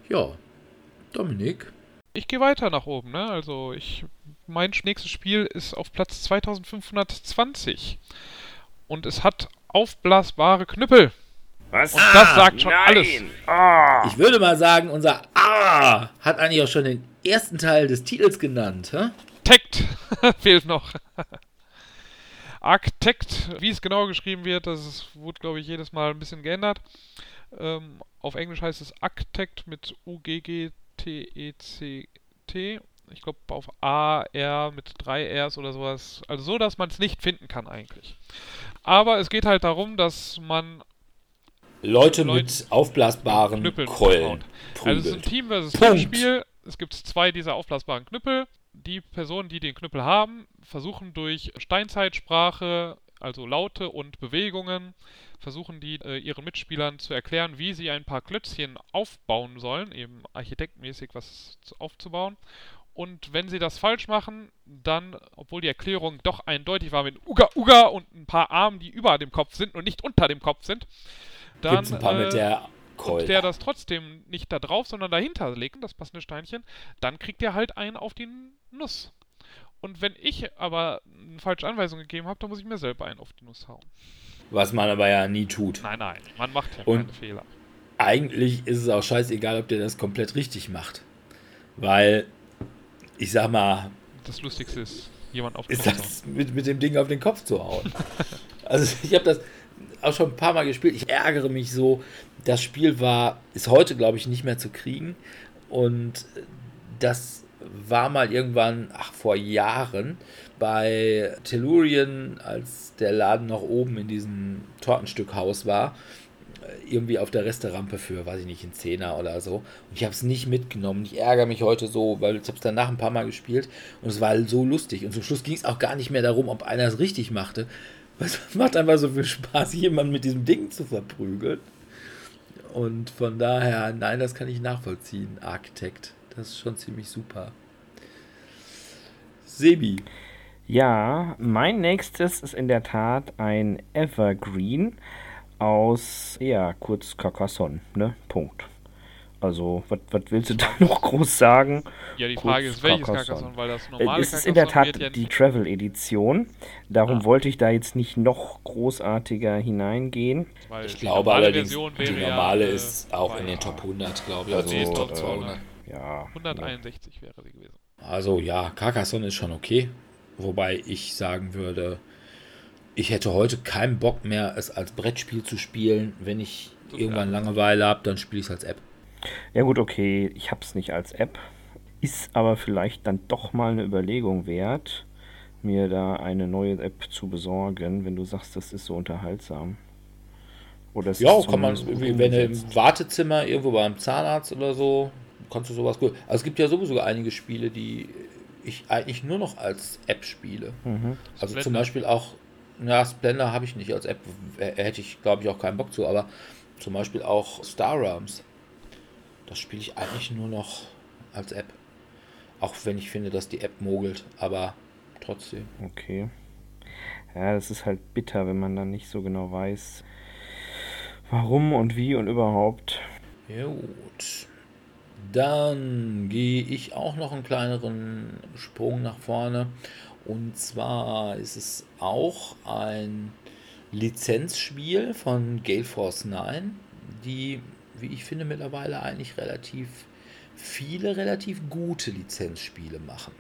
Ja, Dominik. Ich gehe weiter nach oben, ne? Also ich mein nächstes Spiel ist auf Platz 2520 und es hat aufblasbare Knüppel. Was? Und das sagt schon Nein. alles. Ah. Ich würde mal sagen, unser A hat eigentlich auch schon den ersten Teil des Titels genannt. Hä? Architekt fehlt noch. Architekt, wie es genau geschrieben wird, das ist, wurde, glaube ich, jedes Mal ein bisschen geändert. Ähm, auf Englisch heißt es Architekt mit U-G-G-T-E-C-T. Ich glaube, auf A, R mit drei Rs oder sowas. Also so, dass man es nicht finden kann eigentlich. Aber es geht halt darum, dass man Leute Leute mit aufblasbaren Knüppeln Keulen Also es ist ein. Team versus Team Spiel. Es gibt zwei dieser aufblasbaren Knüppel. Die Personen, die den Knüppel haben, versuchen durch Steinzeitsprache, also Laute und Bewegungen, versuchen die äh, ihren Mitspielern zu erklären, wie sie ein paar Klötzchen aufbauen sollen, eben architektmäßig was zu- aufzubauen. Und wenn sie das falsch machen, dann, obwohl die Erklärung doch eindeutig war mit Uga Uga und ein paar Armen, die über dem Kopf sind und nicht unter dem Kopf sind, dann Gibt's ein paar mit äh, der und Keule. der das trotzdem nicht da drauf, sondern dahinter legt, das passende Steinchen, dann kriegt er halt einen auf die Nuss. Und wenn ich aber eine falsche Anweisung gegeben habe, dann muss ich mir selber einen auf die Nuss hauen. Was man aber ja nie tut. Nein, nein, man macht ja Und- keine Fehler. Eigentlich ist es auch scheißegal, ob der das komplett richtig macht. Weil, ich sag mal, Das Lustigste ist, jemand auf die ist Nuss hauen. das mit, mit dem Ding auf den Kopf zu hauen. also ich habe das auch schon ein paar Mal gespielt. Ich ärgere mich so. Das Spiel war, ist heute, glaube ich, nicht mehr zu kriegen. Und das war mal irgendwann, ach, vor Jahren, bei Tellurien, als der Laden noch oben in diesem Tortenstückhaus war, irgendwie auf der Resterampe für, weiß ich nicht, einen Zehner oder so. Und ich habe es nicht mitgenommen. Ich ärgere mich heute so, weil ich habe es danach ein paar Mal gespielt und es war so lustig. Und zum Schluss ging es auch gar nicht mehr darum, ob einer es richtig machte. Es macht einfach so viel Spaß, jemanden mit diesem Ding zu verprügeln. Und von daher, nein, das kann ich nachvollziehen, Architekt. Das ist schon ziemlich super. Sebi. Ja, mein nächstes ist in der Tat ein Evergreen aus, ja, kurz Carcassonne, ne? Punkt. Also, was willst du da noch groß sagen? Ja, die Kurz Frage ist, welches Carcassonne. Carcassonne, weil das Äh, normale es ist in der Tat ja die Travel-Edition. Darum Ah. wollte ich da jetzt nicht noch großartiger hineingehen. weil Ich glaube allerdings, die normale ja, äh, ist auch in den Top 100, glaube ich. Also, Also, Top äh, 200. Ja. 161 wäre sie gewesen. Also ja, Carcassonne ist schon okay. Wobei ich sagen würde, ich hätte heute keinen Bock mehr, es als Brettspiel zu spielen. Wenn ich So irgendwann. Langeweile habe, dann spiele ich es als App. Ja gut, okay, ich hab's nicht als App. Ist aber vielleicht dann doch mal eine Überlegung wert, mir da eine neue App zu besorgen, wenn du sagst, das ist so unterhaltsam. Oder es Ja, ist kann man, wenn du im Wartezimmer irgendwo beim Zahnarzt oder so, kannst du sowas gut. Also es gibt ja sowieso einige Spiele, die ich eigentlich nur noch als App spiele. Mhm. Also zum Splendor. Beispiel auch, ja, Splendor habe ich nicht als App, hätte ich glaube ich auch keinen Bock zu, aber zum Beispiel auch Star Realms. Das spiele ich eigentlich nur noch als App. Auch wenn ich finde, dass die App mogelt, aber trotzdem. Okay. Ja, das ist halt bitter, wenn man dann nicht so genau weiß, warum und wie und überhaupt. Gut. Dann gehe ich auch noch einen kleineren Sprung nach vorne. Und zwar ist es auch ein Lizenzspiel von Gale Force 9, die, wie ich finde, mittlerweile eigentlich relativ viele relativ gute Lizenzspiele machen.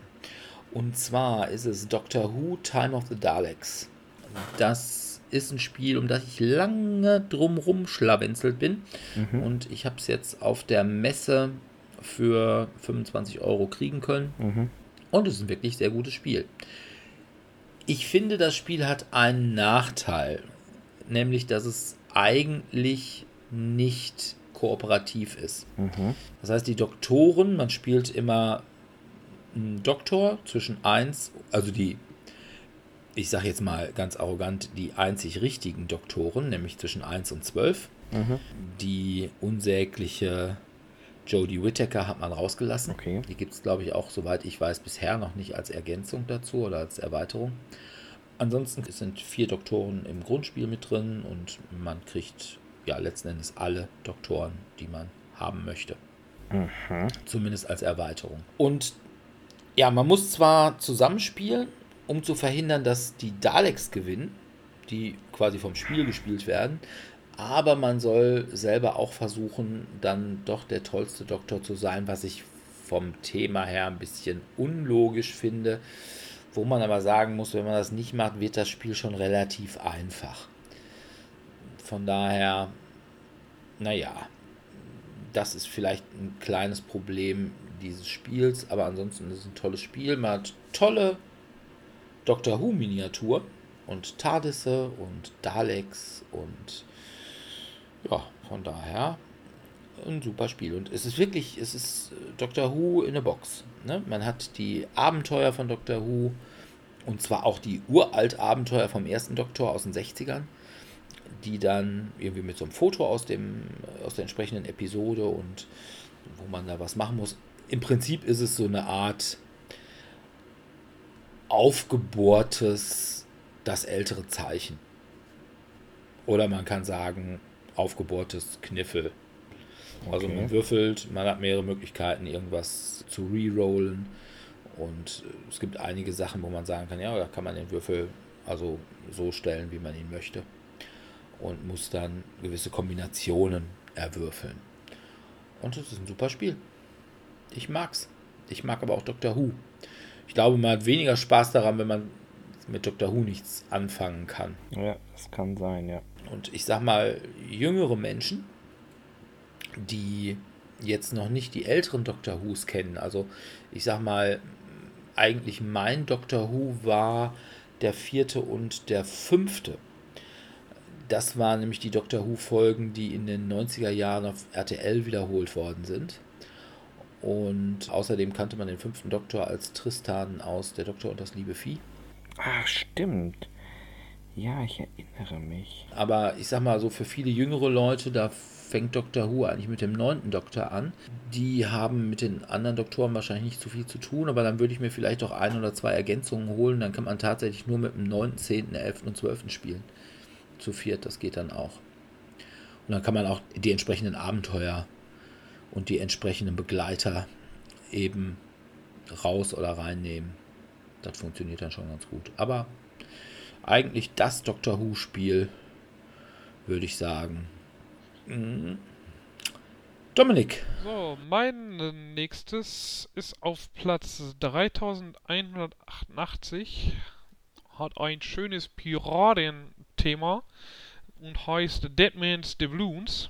Und zwar ist es Doctor Who Time of the Daleks. Das ist ein Spiel, um das ich lange drumrum schlawenzelt bin. Mhm. Und ich habe es jetzt auf der Messe für 25 Euro kriegen können. Mhm. Und es ist ein wirklich sehr gutes Spiel. Ich finde, das Spiel hat einen Nachteil. Nämlich, dass es eigentlich nicht kooperativ ist. Mhm. Das heißt, die Doktoren, man spielt immer ein Doktor zwischen 1, also die, ich sage jetzt mal ganz arrogant, die einzig richtigen Doktoren, nämlich zwischen 1 und 12. Mhm. Die unsägliche Jodie Whittaker hat man rausgelassen. Okay. Die gibt es, glaube ich, auch, soweit ich weiß, bisher noch nicht als Ergänzung dazu oder als Erweiterung. Ansonsten sind vier Doktoren im Grundspiel mit drin und man kriegt ja letzten Endes alle Doktoren, die man haben möchte. Mhm. Zumindest als Erweiterung. Und ja, man muss zwar zusammenspielen, um zu verhindern, dass die Daleks gewinnen, die quasi vom Spiel gespielt werden, aber man soll selber auch versuchen, dann doch der tollste Doktor zu sein, was ich vom Thema her ein bisschen unlogisch finde. Wo man aber sagen muss, wenn man das nicht macht, wird das Spiel schon relativ einfach. Von daher, naja, das ist vielleicht ein kleines Problem dieses Spiels, aber ansonsten ist es ein tolles Spiel. Man hat tolle Doctor Who-Miniatur und TARDISe und Daleks und ja, von daher ein super Spiel. Und es ist wirklich, es ist Doctor Who in a Box. Ne? Man hat die Abenteuer von Doctor Who und zwar auch die uralt Abenteuer vom ersten Doktor aus den 60ern, die dann irgendwie mit so einem Foto aus, dem, aus der entsprechenden Episode und wo man da was machen muss. Im Prinzip ist es so eine Art aufgebohrtes, das ältere Zeichen. Oder man kann sagen, aufgebohrtes Kniffel. Also Okay. man würfelt, man hat mehrere Möglichkeiten, irgendwas zu rerollen. Und es gibt einige Sachen, wo man sagen kann, ja, da kann man den Würfel also so stellen, wie man ihn möchte. Und muss dann gewisse Kombinationen erwürfeln. Und es ist ein super Spiel. Ich mag's. Ich mag aber auch Doctor Who. Ich glaube, man hat weniger Spaß daran, wenn man mit Doctor Who nichts anfangen kann. Ja, das kann sein, ja. Und ich sag mal, jüngere Menschen, die jetzt noch nicht die älteren Doctor Who's kennen, also ich sag mal, eigentlich mein Doctor Who war der vierte und der fünfte. Das waren nämlich die Doctor Who-Folgen, die in den 90er Jahren auf RTL wiederholt worden sind. Und außerdem kannte man den fünften Doktor als Tristan aus Der Doktor und das liebe Vieh. Ach, stimmt. Ja, ich erinnere mich. Aber ich sag mal so, für viele jüngere Leute, da fängt Doctor Who eigentlich mit dem neunten Doktor an. Die haben mit den anderen Doktoren wahrscheinlich nicht so viel zu tun, aber dann würde ich mir vielleicht auch ein oder zwei Ergänzungen holen. Dann kann man tatsächlich nur mit dem 9., 10., 11. und 12. spielen. Zu viert, das geht dann auch. Und dann kann man auch die entsprechenden Abenteuer und die entsprechenden Begleiter eben raus oder reinnehmen. Das funktioniert dann schon ganz gut. Aber eigentlich das Doctor Who-Spiel, würde ich sagen. Mhm. Dominik, So, mein nächstes ist auf Platz 3188. Hat ein schönes Piraten-Thema und heißt Dead Man's Doubloons.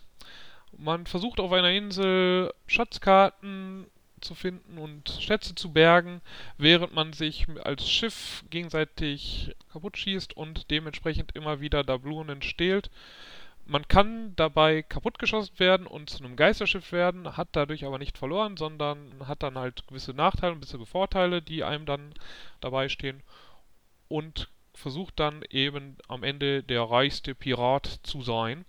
Man versucht auf einer Insel Schatzkarten zu finden und Schätze zu bergen, während man sich als Schiff gegenseitig kaputt schießt und dementsprechend immer wieder Doublonen stehlt. Man kann dabei kaputtgeschossen werden und zu einem Geisterschiff werden, hat dadurch aber nicht verloren, sondern hat dann halt gewisse Nachteile und gewisse Vorteile, die einem dann dabei stehen und versucht dann eben am Ende der reichste Pirat zu sein.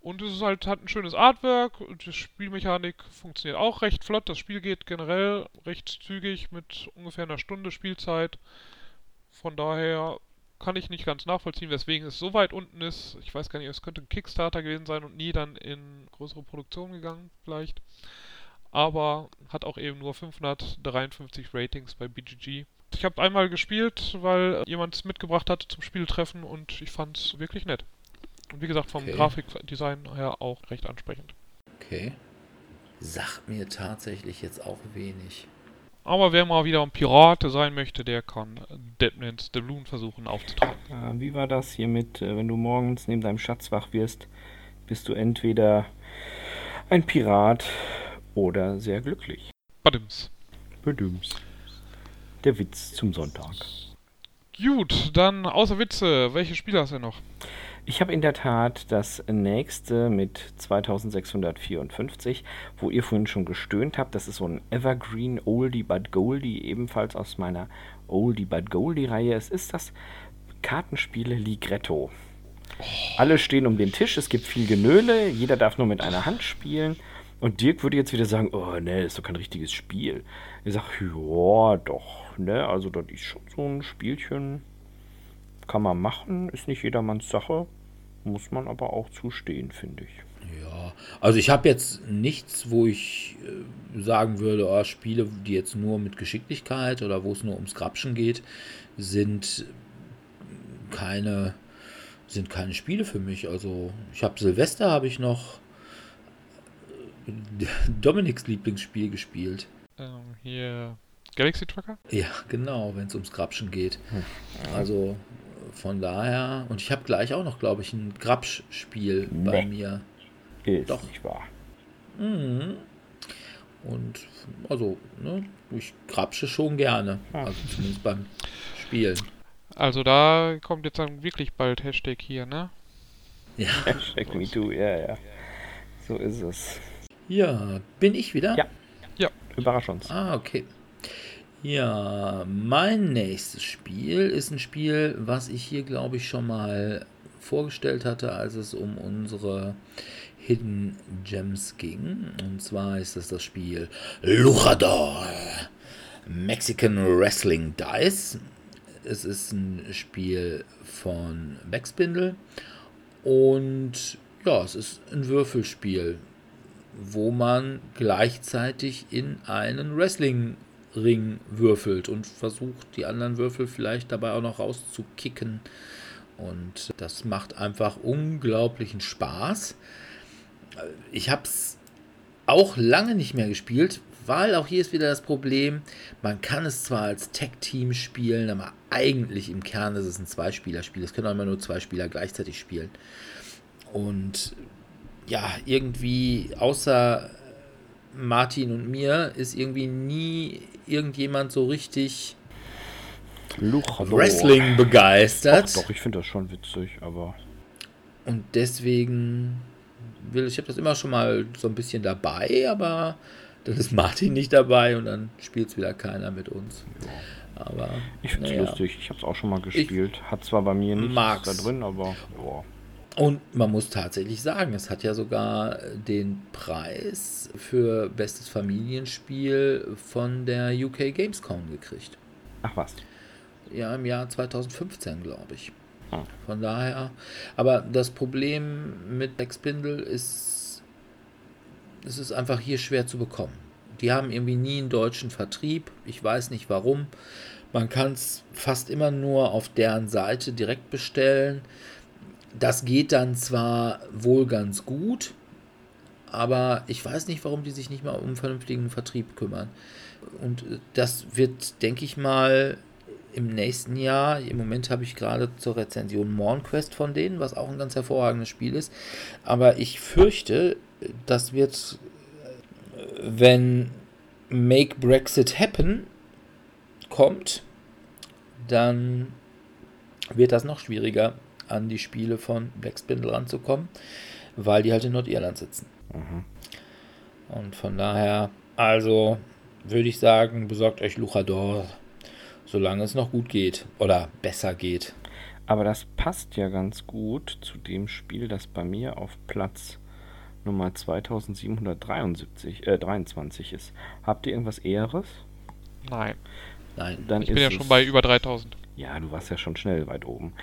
Und es ist halt, hat ein schönes Artwork, und die Spielmechanik funktioniert auch recht flott. Das Spiel geht generell recht zügig mit ungefähr einer Stunde Spielzeit. Von daher kann ich nicht ganz nachvollziehen, weswegen es so weit unten ist. Ich weiß gar nicht, es könnte ein Kickstarter gewesen sein und nie dann in größere Produktion gegangen, vielleicht. Aber hat auch eben nur 553 Ratings bei BGG. Ich habe einmal gespielt, weil jemand es mitgebracht hatte zum Spieltreffen und ich fand es wirklich nett. Und wie gesagt, vom Okay. Grafikdesign her auch recht ansprechend. okay. Sagt mir tatsächlich jetzt auch wenig. Aber wer mal wieder ein Pirat sein möchte, der kann Deadman's Doubloon versuchen aufzutragen. Äh, wie war das hier mit, äh, wenn du morgens neben deinem Schatz wach wirst, bist du entweder ein Pirat oder sehr glücklich. Badims. Bedüms. Der Witz zum Sonntag. Gut, dann außer Witze, welche Spiele hast du noch? Ich habe in der Tat das nächste mit 2654, wo ihr vorhin schon gestöhnt habt. Das ist so ein Evergreen Oldie but Goldie, ebenfalls aus meiner Oldie but Goldie-Reihe. Es ist das Kartenspiel Ligretto. Alle stehen um den Tisch, es gibt viel Genöle, jeder darf nur mit einer Hand spielen. Und Dirk würde jetzt wieder sagen, oh ne, ist doch kein richtiges Spiel. Ich sage, ja, doch, ne, also das ist schon so ein Spielchen, kann man machen, ist nicht jedermanns Sache, muss man aber auch zustehen, finde ich. Ja, also ich habe jetzt nichts, wo ich äh, sagen würde, oh, Spiele, die jetzt nur mit Geschicklichkeit oder wo es nur ums Grapschen geht, sind keine sind keine Spiele für mich. Also ich habe Silvester habe ich noch äh, Dominiks Lieblingsspiel gespielt. Ähm, hier Galaxy Trucker? Ja, genau, wenn es ums Grapschen geht. Hm. Also von daher, und ich habe gleich auch noch, glaube ich, ein Grapsch-Spiel nee. bei mir. Ist Doch. nicht wahr. Mhm. Und also, ne, ich grapsche schon gerne. Ah. Also zumindest beim Spielen. Also da kommt jetzt dann wirklich bald Hashtag hier, ne? Ja. Hashtag MeToo, ja, ja. So ist es. Ja, bin ich wieder? Ja. Ja. Überrasch uns. Ah, okay. Ja, mein nächstes Spiel ist ein Spiel, was ich hier, glaube ich, schon mal vorgestellt hatte, als es um unsere Hidden Gems ging. Und zwar ist es das Spiel Luchador Mexican Wrestling Dice. Es ist ein Spiel von Backspindle und ja, es ist ein Würfelspiel, wo man gleichzeitig in einen Wrestling-Ring würfelt und versucht, die anderen Würfel vielleicht dabei auch noch rauszukicken. Und das macht einfach unglaublichen Spaß. Ich habe es auch lange nicht mehr gespielt, weil auch hier ist wieder das Problem, man kann es zwar als Tech-Team spielen, aber eigentlich im Kern ist es ein Zweispieler-Spiel. Es können auch immer nur zwei Spieler gleichzeitig spielen. Und ja, irgendwie außer Martin und mir ist irgendwie nie irgendjemand so richtig Luchador. Wrestling begeistert. Ach, doch, ich finde das schon witzig, aber. Und deswegen will ich habe das immer schon mal so ein bisschen dabei, aber dann ist Martin nicht dabei und dann spielt es wieder keiner mit uns. Aber ich finde es naja. lustig. Ich habe es auch schon mal gespielt. Ich Hat zwar bei mir nichts da drin, aber boah. Und man muss tatsächlich sagen, es hat ja sogar den Preis für bestes Familienspiel von der UK Gamescom gekriegt. Ach was. Ja, im Jahr 2015, glaube ich. Ah. Von daher. Aber das Problem mit Backspindle ist es ist einfach hier schwer zu bekommen. Die haben irgendwie nie einen deutschen Vertrieb. Ich weiß nicht warum. Man kann es fast immer nur auf deren Seite direkt bestellen. Das geht dann zwar wohl ganz gut, aber ich weiß nicht, warum die sich nicht mal um vernünftigen Vertrieb kümmern. Und das wird, denke ich mal, im nächsten Jahr, im Moment habe ich gerade zur Rezension Mornquest von denen, was auch ein ganz hervorragendes Spiel ist. Aber ich fürchte, das wird, wenn Make Brexit Happen kommt, dann wird das noch schwieriger, an die Spiele von Black Spindle ranzukommen, weil die halt in Nordirland sitzen. Mhm. Und von daher, also würde ich sagen, besorgt euch Luchador, solange es noch gut geht oder besser geht. Aber das passt ja ganz gut zu dem Spiel, das bei mir auf Platz Nummer 2773 äh, 23 ist. Habt ihr irgendwas Eheres? Nein. Nein. Dann ich bin ja schon bei über 3000. Ja, du warst ja schon schnell weit oben.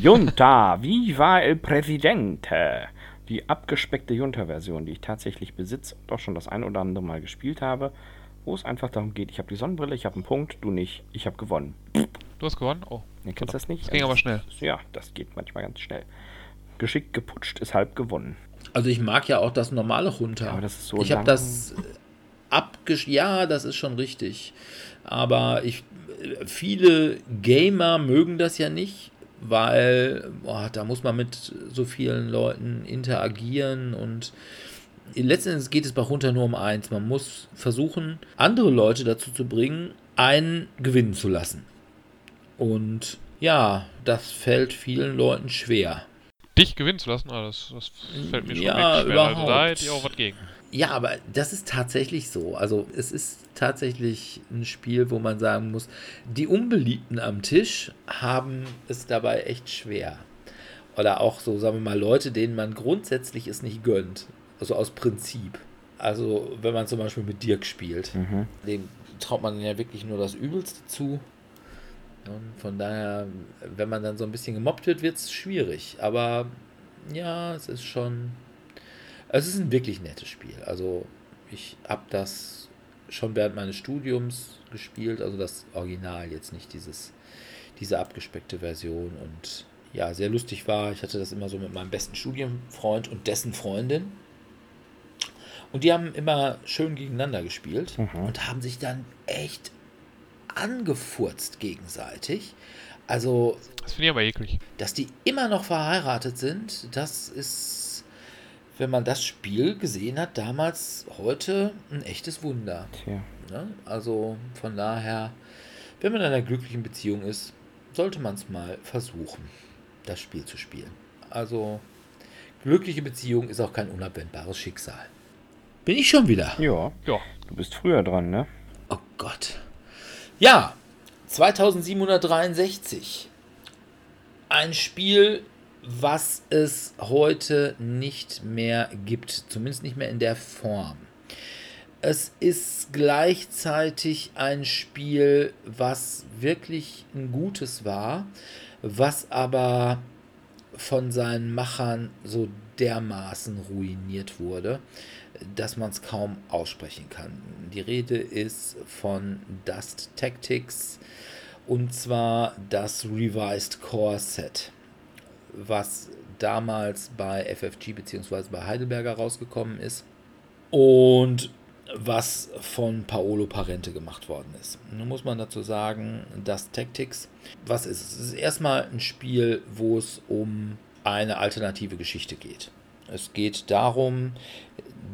Junta, Viva el Presidente. Die abgespeckte Junta-Version, die ich tatsächlich besitze und auch schon das ein oder andere Mal gespielt habe, wo es einfach darum geht, ich habe die Sonnenbrille, ich habe einen Punkt, du nicht, ich habe gewonnen. Du hast gewonnen? Oh. Ja, kennst du das nicht? Das ging aber schnell. Ja, das geht manchmal ganz schnell. Geschickt geputscht ist halb gewonnen. Also ich mag ja auch das normale runter. Ja, aber das ist so ich habe das abgesch... Ja, das ist schon richtig. Aber ich, viele Gamer mögen das ja nicht, weil boah, da muss man mit so vielen Leuten interagieren und letztendlich geht es bei runter nur um eins. Man muss versuchen, andere Leute dazu zu bringen, einen gewinnen zu lassen. Und ja, das fällt vielen Leuten schwer. dich gewinnen zu lassen, ah, das, das fällt mir schon Ja, schwer. überhaupt. Also da hätte ich auch was gegen. Ja, aber das ist tatsächlich so. Also es ist tatsächlich ein Spiel, wo man sagen muss, die Unbeliebten am Tisch haben es dabei echt schwer. Oder auch so, sagen wir mal, Leute, denen man grundsätzlich es nicht gönnt. Also aus Prinzip. Also wenn man zum Beispiel mit Dirk spielt, Mhm. dem traut man ja wirklich nur das Übelste zu. Und von daher, wenn man dann so ein bisschen gemobbt wird, wird es schwierig. Aber ja, es ist schon. Es ist ein wirklich nettes Spiel. Also ich habe das schon während meines Studiums gespielt, also das Original, jetzt nicht dieses, diese abgespeckte Version. Und ja, sehr lustig war, ich hatte das immer so mit meinem besten Studienfreund und dessen Freundin. Und die haben immer schön gegeneinander gespielt Mhm. und haben sich dann echt angefurzt gegenseitig. Also, Das finde ich aber eklig. dass die immer noch verheiratet sind, das ist, wenn man das Spiel gesehen hat, damals, heute ein echtes Wunder. Tja. Ne? Also von daher, wenn man in einer glücklichen Beziehung ist, sollte man es mal versuchen, das Spiel zu spielen. Also glückliche Beziehung ist auch kein unabwendbares Schicksal. Bin ich schon wieder? Ja, Ja, du bist früher dran, ne? Oh Gott. Ja, 2763. Ein Spiel, was es heute nicht mehr gibt. Zumindest nicht mehr in der Form. Es ist gleichzeitig ein Spiel, was wirklich ein gutes war, was aber von seinen Machern so dermaßen ruiniert wurde, dass man es kaum aussprechen kann. Die Rede ist von Dust Tactics und zwar das Revised Core Set, was damals bei FFG bzw. bei Heidelberger rausgekommen ist und was von Paolo Parente gemacht worden ist. Nun muss man dazu sagen, Dust Tactics, was ist es? Es ist erstmal ein Spiel, wo es um eine alternative Geschichte geht. Es geht darum,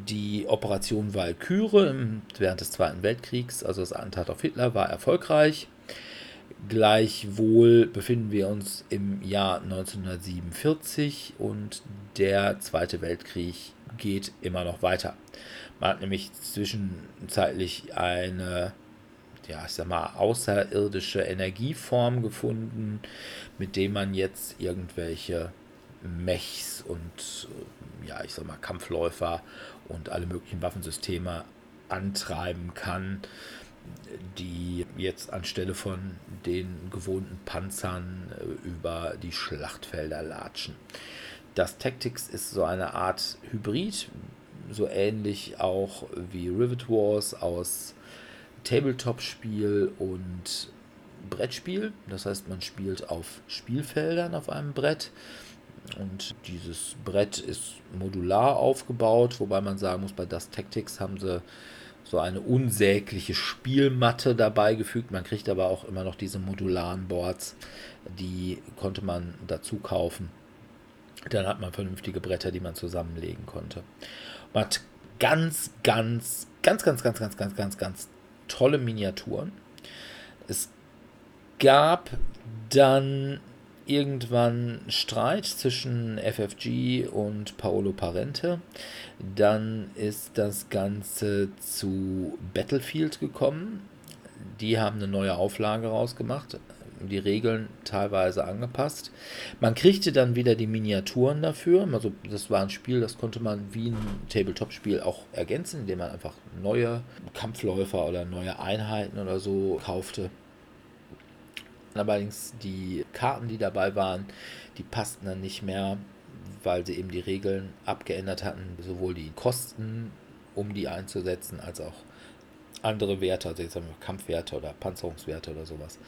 die Operation Walküre während des Zweiten Weltkriegs, also das Attentat auf Hitler, war erfolgreich. Gleichwohl befinden wir uns im Jahr 1947 und der Zweite Weltkrieg geht immer noch weiter. Man hat nämlich zwischenzeitlich eine, ja, ich sag mal, außerirdische Energieform gefunden, mit dem man jetzt irgendwelche Mechs und ja, ich sag mal, Kampfläufer und alle möglichen Waffensysteme antreiben kann, die jetzt anstelle von den gewohnten Panzern äh, über die Schlachtfelder latschen. Das Tactics ist so eine Art Hybrid, so ähnlich auch wie Rivet Wars aus Tabletop-Spiel und Brettspiel. Das heißt, man spielt auf Spielfeldern auf einem Brett. Und dieses Brett ist modular aufgebaut, wobei man sagen muss, bei Das Tactics haben sie so eine unsägliche Spielmatte dabei gefügt. Man kriegt aber auch immer noch diese modularen Boards, die konnte man dazu kaufen. Dann hat man vernünftige Bretter, die man zusammenlegen konnte. Man hat ganz, ganz, ganz, ganz, ganz, ganz, ganz, ganz, ganz tolle Miniaturen. Es gab dann irgendwann Streit zwischen FFG und Paolo Parente. Dann ist das Ganze zu Battlefield gekommen. Die haben eine neue Auflage rausgemacht, die Regeln teilweise angepasst. Man kriegte dann wieder die Miniaturen dafür. Also das war ein Spiel, das konnte man wie ein Tabletop-Spiel auch ergänzen, indem man einfach neue Kampfläufer oder neue Einheiten oder so kaufte. Allerdings die Karten, die dabei waren, die passten dann nicht mehr, weil sie eben die Regeln abgeändert hatten, sowohl die Kosten, um die einzusetzen, als auch andere Werte, also jetzt sagen wir Kampfwerte oder Panzerungswerte oder sowas.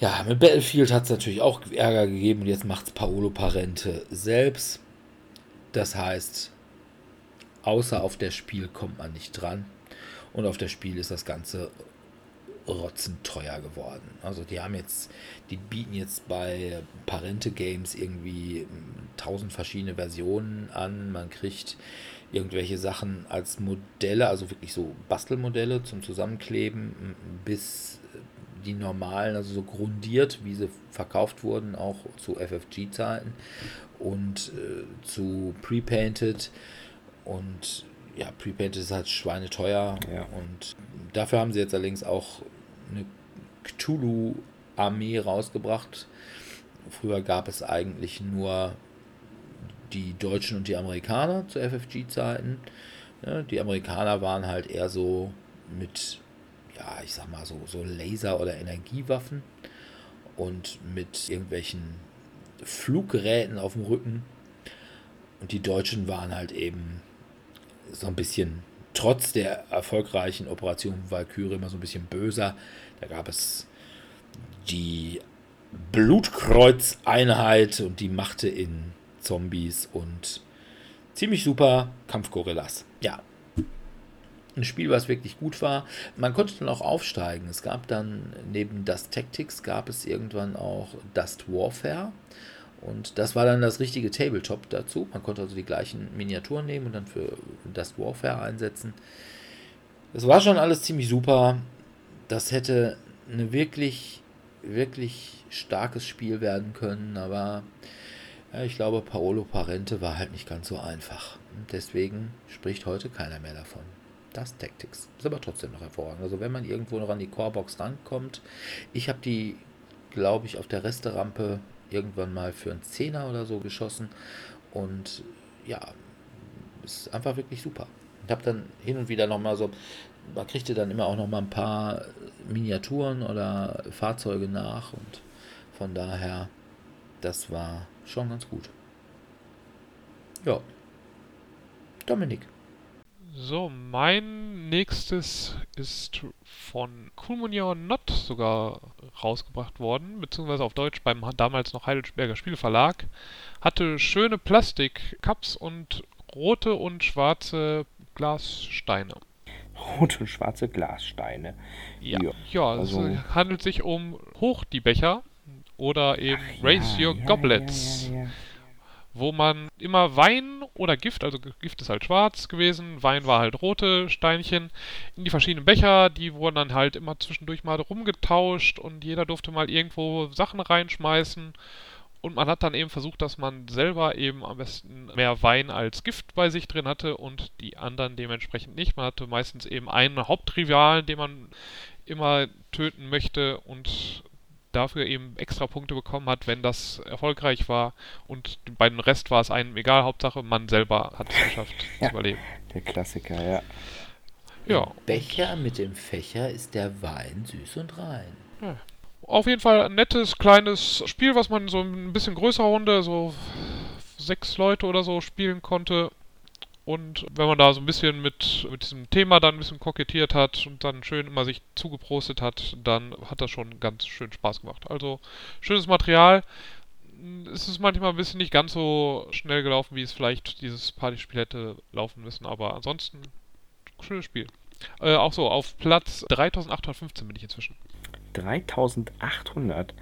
Ja, mit Battlefield hat es natürlich auch Ärger gegeben und jetzt macht es Paolo Parente selbst. Das heißt, außer auf das Spiel kommt man nicht dran. Und auf das Spiel ist das Ganze rotzenteuer geworden. Also die haben jetzt, die bieten jetzt bei Parente Games irgendwie tausend verschiedene Versionen an. Man kriegt irgendwelche Sachen als Modelle, also wirklich so Bastelmodelle zum Zusammenkleben, bis die normalen, also so grundiert, wie sie verkauft wurden, auch zu FFG-Zeiten. und äh, zu Pre-Painted. Und ja, Pre-Painted ist halt schweineteuer. Ja. Und dafür haben sie jetzt allerdings auch eine Cthulhu-Armee rausgebracht. Früher gab es eigentlich nur die Deutschen und die Amerikaner zu FFG-Zeiten. Ja, die Amerikaner waren halt eher so mit, ja, ich sag mal so, so Laser- oder Energiewaffen und mit irgendwelchen Fluggeräten auf dem Rücken. Und die Deutschen waren halt eben so ein bisschen, trotz der erfolgreichen Operation Valkyrie, immer so ein bisschen böser. Da gab es die Blutkreuzeinheit und die machte in Zombies und ziemlich super Kampfgorillas. Ja. Ein Spiel, was wirklich gut war. Man konnte dann auch aufsteigen. Es gab dann neben Dust Tactics gab es irgendwann auch Dust Warfare. Und das war dann das richtige Tabletop dazu. Man konnte also die gleichen Miniaturen nehmen und dann für Dust Warfare einsetzen. Es war schon alles ziemlich super. Das hätte eine wirklich, wirklich starkes Spiel werden können, aber ja, ich glaube, Paolo Parente war halt nicht ganz so einfach. Und deswegen spricht heute keiner mehr davon. Das Tactics. Ist aber trotzdem noch hervorragend. Also wenn man irgendwo noch an die Corebox rankommt, ich habe die, glaube ich, auf der Resterampe irgendwann mal für einen Zehner oder so geschossen. Und ja, ist einfach wirklich super. Ich habe dann hin und wieder nochmal so, man kriegte dann immer auch nochmal ein paar Miniaturen oder Fahrzeuge nach und von daher, das war schon ganz gut. Ja. Dominik. So, mein nächstes ist von Coolmonia Not sogar rausgebracht worden, beziehungsweise auf Deutsch beim damals noch Heidelberger Spielverlag. Hatte schöne Plastik-Cups und rote und schwarze Glassteine. Rote und schwarze Glassteine. Ja, Ja, ja, also- es handelt sich um Hoch die Becher oder eben Ach Raise ja, Your ja, Goblets. Ja, ja. Wo man immer Wein oder Gift, also Gift ist halt schwarz gewesen, Wein war halt rote Steinchen, in die verschiedenen Becher, die wurden dann halt immer zwischendurch mal rumgetauscht und jeder durfte mal irgendwo Sachen reinschmeißen und man hat dann eben versucht, dass man selber eben am besten mehr Wein als Gift bei sich drin hatte und die anderen dementsprechend nicht. Man hatte meistens eben einen Hauptrivalen, den man immer töten möchte und dafür eben extra Punkte bekommen hat, wenn das erfolgreich war und bei dem Rest war es einem egal, Hauptsache man selber hat es geschafft Ja. zu überleben. Der Klassiker, ja. Ja, Im Becher mit dem Fächer ist der Wein süß und rein. auf jeden Fall ein nettes kleines Spiel, was man so ein bisschen größerer Runde, so sechs Leute oder so spielen konnte. Und wenn man da so ein bisschen mit, mit diesem Thema dann ein bisschen kokettiert hat und dann schön immer sich zugeprostet hat, dann hat das schon ganz schön Spaß gemacht. Also schönes Material. Es ist manchmal ein bisschen nicht ganz so schnell gelaufen, wie es vielleicht dieses Partyspiel hätte laufen müssen, aber ansonsten schönes Spiel. Äh, auch so, auf Platz 3815 bin ich inzwischen. 3800.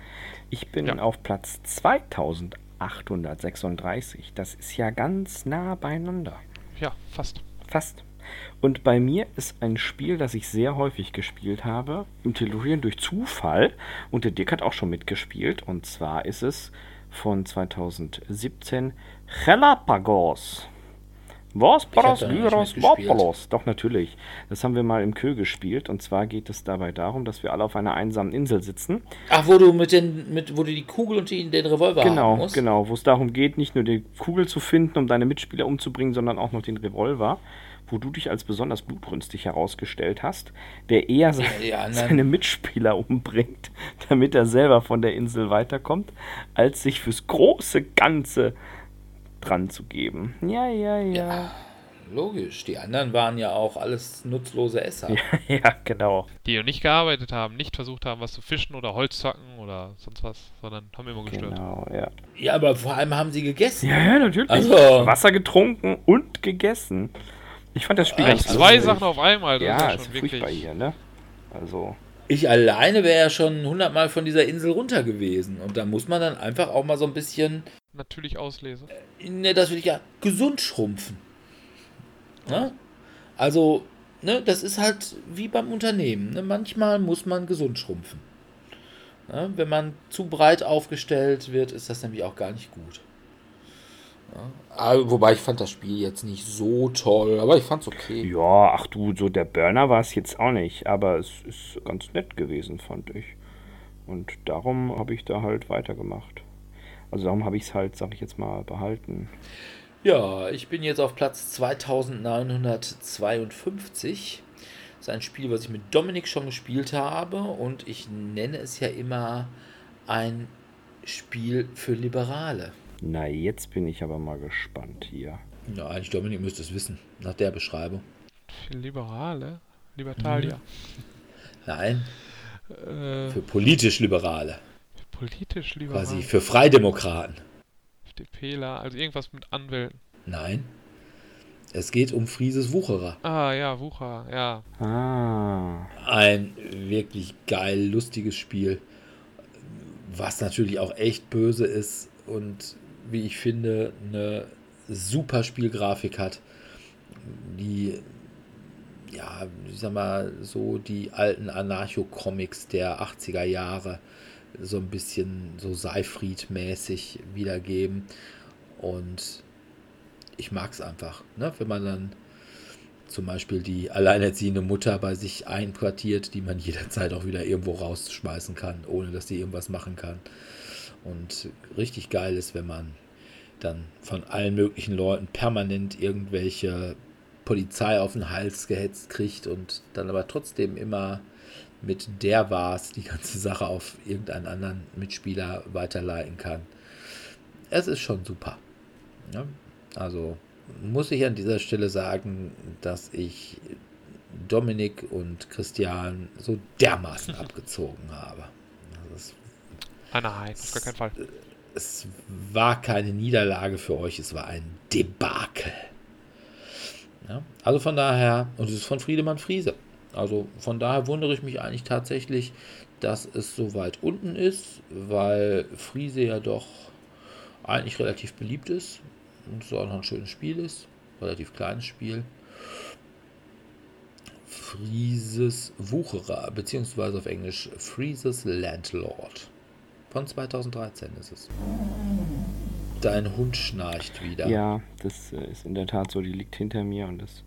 Ich bin Ja. auf Platz 2836. Das ist ja ganz nah beieinander. Ja, fast. Fast. Und bei mir ist ein Spiel, das ich sehr häufig gespielt habe, im Tellurian durch Zufall. Und der Dick hat auch schon mitgespielt. Und zwar ist es von 2017 Galapagos. Was paras mitgespielt. vapolos? Doch, natürlich. Das haben wir mal im Kö gespielt. Und zwar geht es dabei darum, dass wir alle auf einer einsamen Insel sitzen. Ach, wo du mit den, mit, wo du die Kugel und die, den Revolver haben Genau, musst? genau, wo es darum geht, nicht nur die Kugel zu finden, um deine Mitspieler umzubringen, sondern auch noch den Revolver, wo du dich als besonders blutrünstig herausgestellt hast, der eher se die anderen- seine Mitspieler umbringt, damit er selber von der Insel weiterkommt, als sich fürs große Ganze dran zu geben. Ja, ja, ja. Logisch, die anderen waren ja auch alles nutzlose Esser. Ja, ja, genau. Die nicht gearbeitet haben, nicht versucht haben, was zu fischen oder Holz zu hacken oder sonst was, sondern haben immer gestört. Genau, ja. Ja, aber vor allem haben sie gegessen. Ja, ja, natürlich. Also- Wasser getrunken und gegessen. Ich fand das Spiel Echt? ganz Zwei. Sachen auf einmal, das Ja, ist ja ist schon furchtbar wirklich. hier, ne? Also, Ich alleine wäre ja schon hundertmal von dieser Insel runter gewesen. Und da muss man dann einfach auch mal so ein bisschen, Natürlich auslese. ne, das will ich ja, gesund schrumpfen. Ne? Also, ne, das ist halt wie beim Unternehmen. Ne? Manchmal muss man gesund schrumpfen. Ne? Wenn man zu breit aufgestellt wird, ist das nämlich auch gar nicht gut. Ja, wobei ich fand das Spiel jetzt nicht so toll, aber ich fand es okay. Ja, ach du, so der Burner war es jetzt auch nicht, aber es ist ganz nett gewesen, fand ich. Und darum habe ich da halt weitergemacht. Also darum habe ich es halt, sag ich jetzt mal, behalten. Ja, ich bin jetzt auf Platz 2952. Das ist ein Spiel, was ich mit Dominik schon gespielt habe und ich nenne es ja immer ein Spiel für Liberale. Na, jetzt bin ich aber mal gespannt hier. Ja, eigentlich Dominik müsste es wissen, nach der Beschreibung. Für Liberale? Libertalia. Nein, Äh, für politisch Liberale. Politisch liberal. Quasi für Freidemokraten. FDPler, also irgendwas mit Anwälten. Nein. Es geht um Frieses Wucherer. Ah, ja, Wucher, ja. Ah, Ein wirklich geil, lustiges Spiel, was natürlich auch echt böse ist und wie ich finde, eine super Spielgrafik hat, die, ja, ich sag mal, so die alten Anarcho-Comics der 80er Jahre so ein bisschen so Seifried-mäßig wiedergeben und ich mag es einfach, ne? wenn man dann zum Beispiel die alleinerziehende Mutter bei sich einquartiert, die man jederzeit auch wieder irgendwo rausschmeißen kann, ohne dass sie irgendwas machen kann. Und richtig geil ist, wenn man dann von allen möglichen Leuten permanent irgendwelche Polizei auf den Hals gehetzt kriegt und dann aber trotzdem immer mit der war's die ganze Sache auf irgendeinen anderen Mitspieler weiterleiten kann. Es ist schon super. Ja? Also muss ich an dieser Stelle sagen, dass ich Dominik und Christian so dermaßen abgezogen habe. Also es, Ah, nein, auf gar keinen Fall. es war keine Niederlage für euch, es war ein Debakel. Ja, also von daher, und es ist von Friedemann Friese. Also von daher wundere ich mich eigentlich tatsächlich, dass es so weit unten ist, weil Friese ja doch eigentlich relativ beliebt ist und es auch noch ein schönes Spiel ist. Relativ kleines Spiel. Frieses Wucherer, beziehungsweise auf Englisch Frieses Landlord. Von 2013 ist es. Dein Hund schnarcht wieder. ja, das äh, ist in der Tat so. Die liegt hinter mir und ist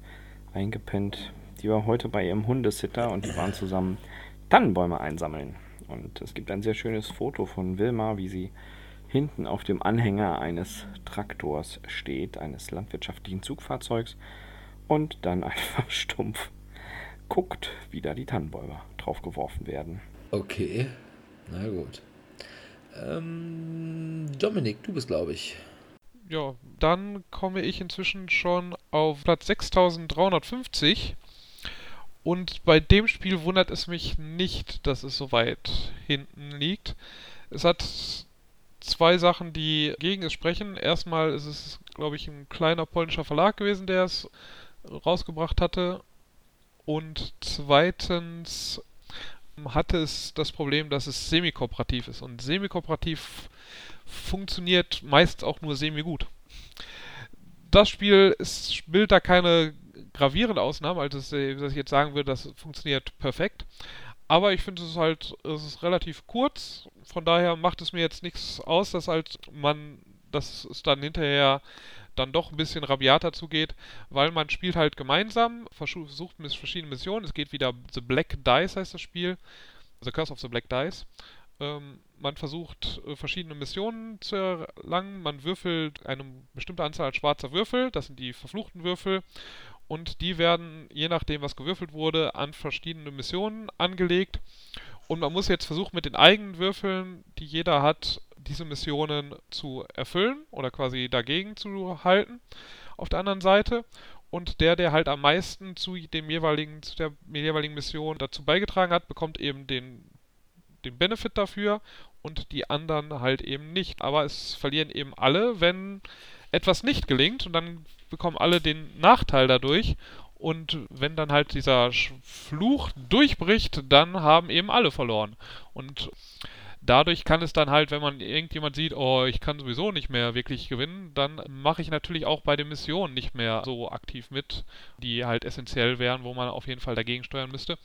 eingepennt. Die war heute bei ihrem Hundesitter und die waren zusammen Tannenbäume einsammeln. Und es gibt ein sehr schönes Foto von Wilma, wie sie hinten auf dem Anhänger eines Traktors steht, eines landwirtschaftlichen Zugfahrzeugs, und dann einfach stumpf guckt, wie da die Tannenbäume draufgeworfen werden. Okay, na gut. Ähm, Dominik, du bist, glaube ich. Ja, dann komme ich inzwischen schon auf Platz 6350. Und bei dem Spiel wundert es mich nicht, dass es so weit hinten liegt. Es hat zwei Sachen, die gegen es sprechen. Erstmal ist es, glaube ich, ein kleiner polnischer Verlag gewesen, der es rausgebracht hatte. Und zweitens hatte es das Problem, dass es semi-kooperativ ist. Und semi-kooperativ funktioniert meist auch nur semi-gut. Das Spiel ist, bildet da keine gravierende Ausnahme, also dass ich jetzt sagen würde, das funktioniert perfekt. Aber ich finde es halt, es ist relativ kurz, von daher macht es mir jetzt nichts aus, dass halt man, dass es dann hinterher dann doch ein bisschen rabiater zugeht, weil man spielt halt gemeinsam, versucht mit verschiedenen Missionen. Es geht wieder The Black Dice heißt das Spiel, The Curse of the Black Dice. Ähm, man versucht äh, verschiedene Missionen zu erlangen. Man würfelt eine bestimmte Anzahl schwarzer Würfel, das sind die verfluchten Würfel. Und die werden, je nachdem, was gewürfelt wurde, an verschiedene Missionen angelegt. Und man muss jetzt versuchen, mit den eigenen Würfeln, die jeder hat, diese Missionen zu erfüllen oder quasi dagegen zu halten auf der anderen Seite. Und der, der halt am meisten zu dem jeweiligen, zu der jeweiligen Mission dazu beigetragen hat, bekommt eben den, den Benefit dafür und die anderen halt eben nicht. Aber es verlieren eben alle, wenn etwas nicht gelingt und dann bekommen alle den Nachteil dadurch. Und wenn dann halt dieser Fluch durchbricht, dann haben eben alle verloren. Und dadurch kann es dann halt, wenn man irgendjemand sieht, oh, ich kann sowieso nicht mehr wirklich gewinnen, dann mache ich natürlich auch bei den Missionen nicht mehr so aktiv mit, die halt essentiell wären, wo man auf jeden Fall dagegen steuern müsste.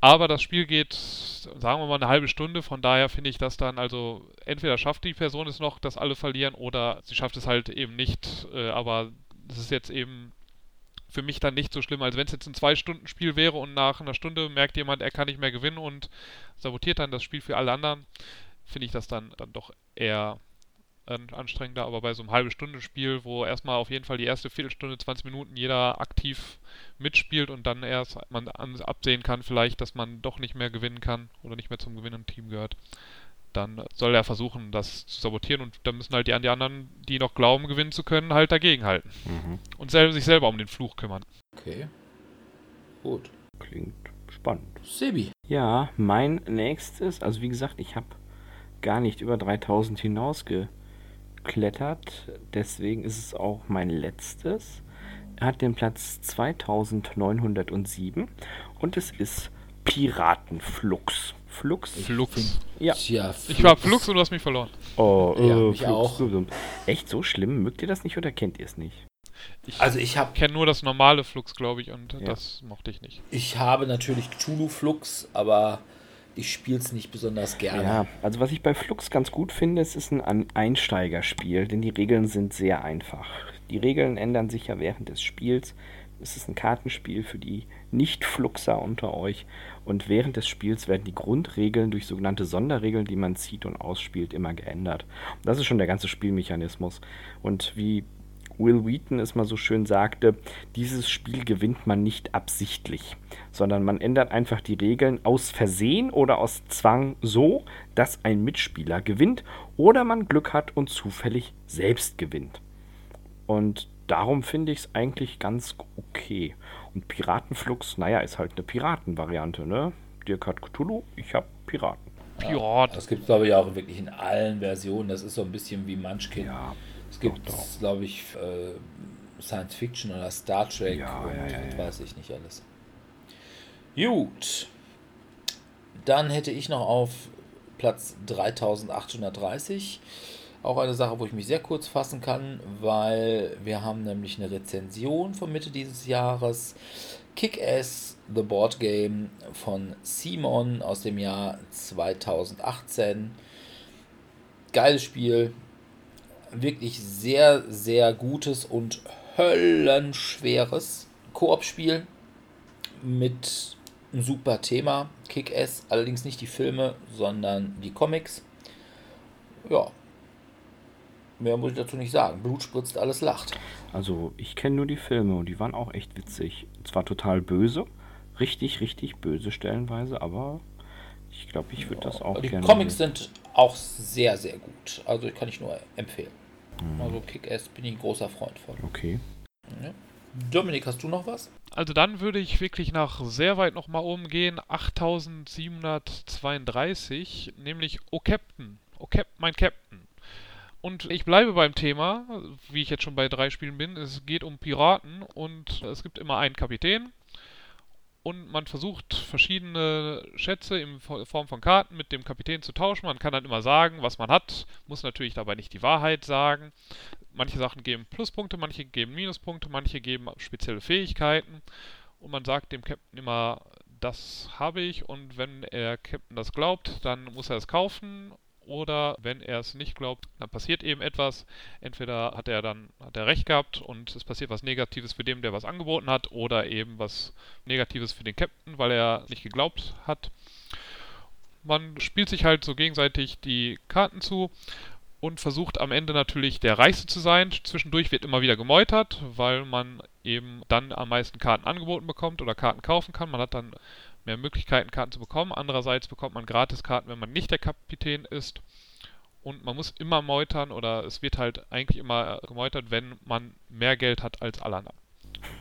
Aber das Spiel geht, sagen wir mal, eine halbe Stunde. Von daher finde ich das dann, also entweder schafft die Person es noch, dass alle verlieren, oder sie schafft es halt eben nicht. Äh, aber es ist jetzt eben für mich dann nicht so schlimm, als wenn es jetzt ein Zwei-Stunden-Spiel wäre und nach einer Stunde merkt jemand, er kann nicht mehr gewinnen und sabotiert dann das Spiel für alle anderen, finde ich das dann, dann doch eher anstrengender. Aber bei so einem halbe Stunde Spiel, wo erstmal auf jeden Fall die erste Viertelstunde, 20 Minuten jeder aktiv mitspielt und dann erst man absehen kann vielleicht, dass man doch nicht mehr gewinnen kann oder nicht mehr zum gewinnenden Team gehört, dann soll er versuchen, das zu sabotieren und dann müssen halt die, die anderen, die noch glauben, gewinnen zu können, halt dagegenhalten. Mhm. Und selber, sich selber um den Fluch kümmern. Okay. Gut. Klingt spannend. Sebi. Ja, mein nächstes, also wie gesagt, ich habe gar nicht über 3000 hinausgeklettert, deswegen ist es auch mein letztes. Er hat den Platz 2907 und es ist Piratenflux. Flux. Flux. Ja. Tja, Flux. Ich war Flux und du hast mich verloren. Oh, ja, äh, mich Flux. auch. Echt so schlimm? Mögt ihr das nicht oder kennt ihr es nicht? Ich also ich habe kenne nur das normale Flux, glaube ich, und ja. das mochte ich nicht. Ich habe natürlich Cthulhu Flux, aber ich spiele es nicht besonders gerne. Ja, also was ich bei Flux ganz gut finde, es ist ein Einsteigerspiel, denn die Regeln sind sehr einfach. Die Regeln ändern sich ja während des Spiels. Es ist ein Kartenspiel für die Nicht-Fluxer unter euch und während des Spiels werden die Grundregeln durch sogenannte Sonderregeln, die man zieht und ausspielt, immer geändert. Das ist schon der ganze Spielmechanismus. Und wie Will Wheaton es mal so schön sagte, dieses Spiel gewinnt man nicht absichtlich, sondern man ändert einfach die Regeln aus Versehen oder aus Zwang so, dass ein Mitspieler gewinnt oder man Glück hat und zufällig selbst gewinnt. Und darum finde ich es eigentlich ganz okay. Und Piratenflux, naja, ist halt eine Piratenvariante, ne? Dirk hat Cthulhu, ich habe Piraten. Pirat. das gibt es, glaube ich, auch wirklich in allen Versionen. Das ist so ein bisschen wie Munchkin. Ja, es gibt, glaube ich, äh, Science Fiction oder Star Trek ja, und, ja, ja, und weiß ich nicht alles. Gut. Dann hätte ich noch auf Platz 3830 auch eine Sache, wo ich mich sehr kurz fassen kann, weil wir haben nämlich eine Rezension von Mitte dieses Jahres. Kick-Ass The Board Game von Simon aus dem Jahr 2018. Geiles Spiel. Wirklich sehr, sehr gutes und höllenschweres Koop-Spiel mit einem super Thema. Kick-Ass, allerdings nicht die Filme, sondern die Comics. Ja, Mehr muss ich dazu nicht sagen. Blut spritzt, alles lacht. Also, ich kenne nur die Filme und die waren auch echt witzig. Zwar total böse, richtig, richtig böse stellenweise, aber ich glaube, ich würde ja, das auch die gerne. Die Comics sehen. sind auch sehr, sehr gut. Also, kann ich nur empfehlen. Mhm. Also, Kick-Ass bin ich ein großer Freund von. Okay. Ja. Dominik, hast du noch was? Also dann würde ich wirklich nach sehr weit nochmal oben gehen, 8732, nämlich O Captain. O Cap mein Captain. Und ich bleibe beim Thema, wie ich jetzt schon bei drei Spielen bin. Es geht um Piraten und es gibt immer einen Kapitän. Und man versucht verschiedene Schätze in Form von Karten mit dem Kapitän zu tauschen. Man kann dann immer sagen, was man hat, muss natürlich dabei nicht die Wahrheit sagen. Manche Sachen geben Pluspunkte, manche geben Minuspunkte, manche geben spezielle Fähigkeiten. Und man sagt dem Captain immer, das habe ich und wenn der Captain das glaubt, dann muss er es kaufen oder wenn er es nicht glaubt, dann passiert eben etwas. Entweder hat er dann hat er recht gehabt und es passiert was Negatives für den, der was angeboten hat, oder eben was Negatives für den Captain, weil er nicht geglaubt hat. Man spielt sich halt so gegenseitig die Karten zu und versucht am Ende natürlich der Reichste zu sein. Zwischendurch wird immer wieder gemeutert, weil man eben dann am meisten Karten angeboten bekommt oder Karten kaufen kann. Man hat dann mehr Möglichkeiten, Karten zu bekommen. Andererseits bekommt man Gratiskarten, wenn man nicht der Kapitän ist. Und man muss immer meutern oder es wird halt eigentlich immer gemeutert, wenn man mehr Geld hat als alle anderen.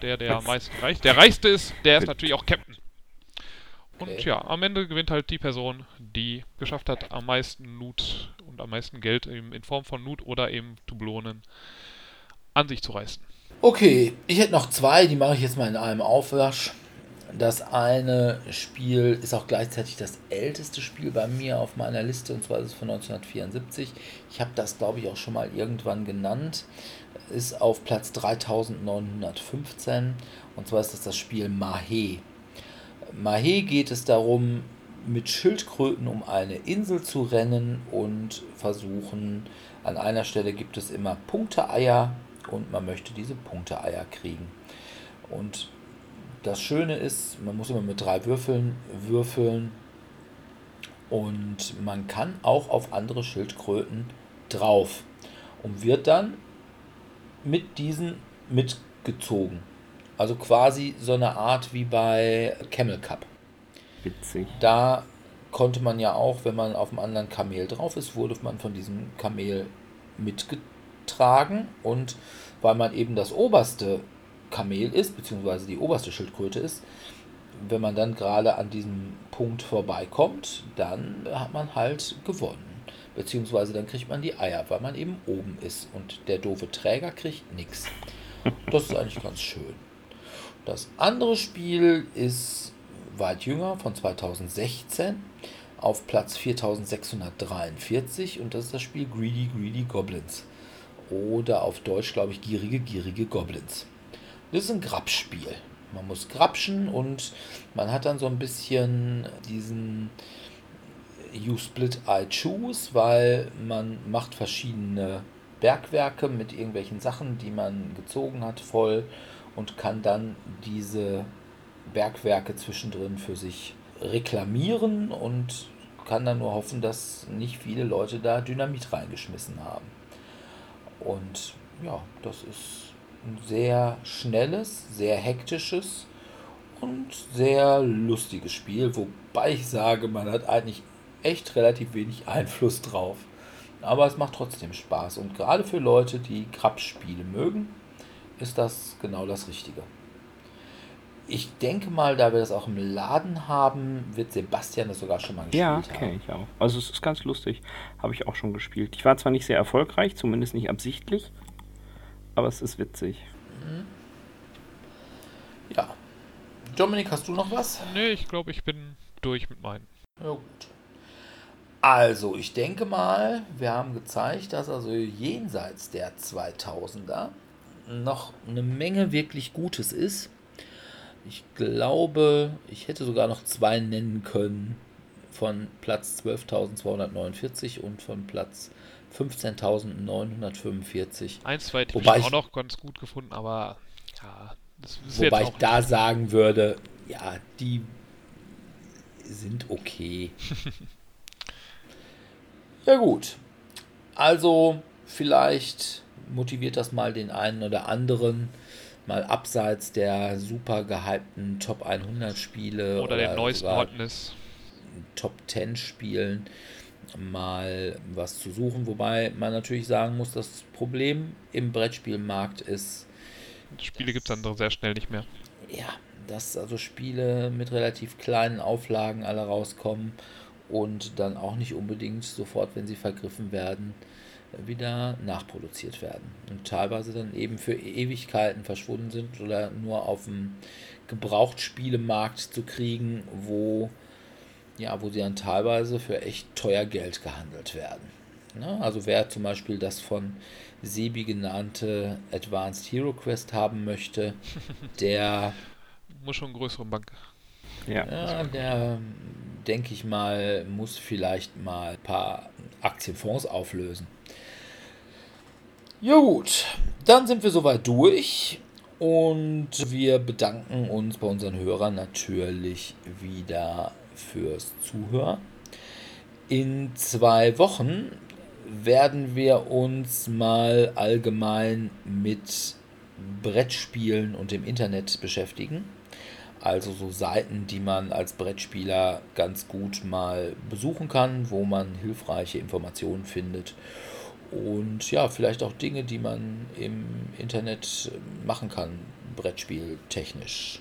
Der, der am meisten reicht, der reichste ist, der ist natürlich auch Captain. Und okay. ja, am Ende gewinnt halt die Person, die geschafft hat, am meisten Loot und am meisten Geld in Form von Loot oder eben Dublonen an sich zu reißen. Okay, ich hätte noch zwei, die mache ich jetzt mal in einem Aufwasch. Das eine Spiel ist auch gleichzeitig das älteste Spiel bei mir auf meiner Liste und zwar ist es von 1974. Ich habe das, glaube ich, auch schon mal irgendwann genannt. Ist auf Platz 3915 und zwar ist das das Spiel Mahé. Mahé geht es darum, mit Schildkröten um eine Insel zu rennen und versuchen, an einer Stelle gibt es immer Punkteeier und man möchte diese Punkteeier kriegen. Und das Schöne ist, man muss immer mit drei Würfeln würfeln und man kann auch auf andere Schildkröten drauf und wird dann mit diesen mitgezogen. Also quasi so eine Art wie bei Camel Cup. Witzig. Da konnte man ja auch, wenn man auf einem anderen Kamel drauf ist, wurde man von diesem Kamel mitgetragen und weil man eben das oberste Kamel ist, beziehungsweise die oberste Schildkröte ist, wenn man dann gerade an diesem Punkt vorbeikommt, dann hat man halt gewonnen. Beziehungsweise dann kriegt man die Eier, weil man eben oben ist und der doofe Träger kriegt nichts. Das ist eigentlich ganz schön. Das andere Spiel ist weit jünger, von 2016, auf Platz 4643 und das ist das Spiel Greedy Greedy Goblins. Oder auf Deutsch, glaube ich, Gierige Gierige Goblins. Das ist ein Grabspiel. Man muss grapschen und man hat dann so ein bisschen diesen You Split I Choose, weil man macht verschiedene Bergwerke mit irgendwelchen Sachen, die man gezogen hat, voll und kann dann diese Bergwerke zwischendrin für sich reklamieren und kann dann nur hoffen, dass nicht viele Leute da Dynamit reingeschmissen haben. Und ja, das ist ein sehr schnelles, sehr hektisches und sehr lustiges Spiel, wobei ich sage, man hat eigentlich echt relativ wenig Einfluss drauf. Aber es macht trotzdem Spaß und gerade für Leute, die Krabspiele mögen, ist das genau das Richtige. Ich denke mal, da wir das auch im Laden haben, wird Sebastian das sogar schon mal gespielt Ja, haben. kenne ich auch. Also es ist ganz lustig. Habe ich auch schon gespielt. Ich war zwar nicht sehr erfolgreich, zumindest nicht absichtlich, aber es ist witzig. Ja. Dominik, hast du noch was? Nee, ich glaube, ich bin durch mit meinen. Ja, gut. Also, ich denke mal, wir haben gezeigt, dass also jenseits der 2000er noch eine Menge wirklich Gutes ist. Ich glaube, ich hätte sogar noch zwei nennen können von Platz 12.249 und von Platz 15.945. Eins, zwei hätte ich Wobei auch ich- noch ganz gut gefunden, aber ja, das ist Wobei ich auch da nicht- sagen würde, ja, die sind okay. ja gut. Also vielleicht motiviert das mal den einen oder anderen, mal abseits der super gehypten Top 100 Spiele oder den neuesten Hotness. Top 10 Spielen mal was zu suchen. Wobei man natürlich sagen muss, das Problem im Brettspielmarkt ist, Spiele gibt es dann sehr schnell nicht mehr. ja, dass also Spiele mit relativ kleinen Auflagen alle rauskommen und dann auch nicht unbedingt sofort, wenn sie vergriffen werden, wieder nachproduziert werden. Und teilweise dann eben für Ewigkeiten verschwunden sind oder nur auf dem Gebrauchtspielemarkt zu kriegen, wo, ja, wo sie dann teilweise für echt teuer Geld gehandelt werden. Ne? Also wer zum Beispiel das von Sebi genannte Advanced Hero Quest haben möchte, der Muss schon eine größere Bank. Ja. ja, der, denke ich mal, muss vielleicht mal ein paar Aktienfonds auflösen. Ja gut, dann sind wir soweit durch und wir bedanken uns bei unseren Hörern natürlich wieder fürs Zuhören. In zwei Wochen werden wir uns mal allgemein mit Brettspielen und dem Internet beschäftigen. Also so Seiten, die man als Brettspieler ganz gut mal besuchen kann, wo man hilfreiche Informationen findet. Und ja, vielleicht auch Dinge, die man im Internet machen kann, Brettspieltechnisch.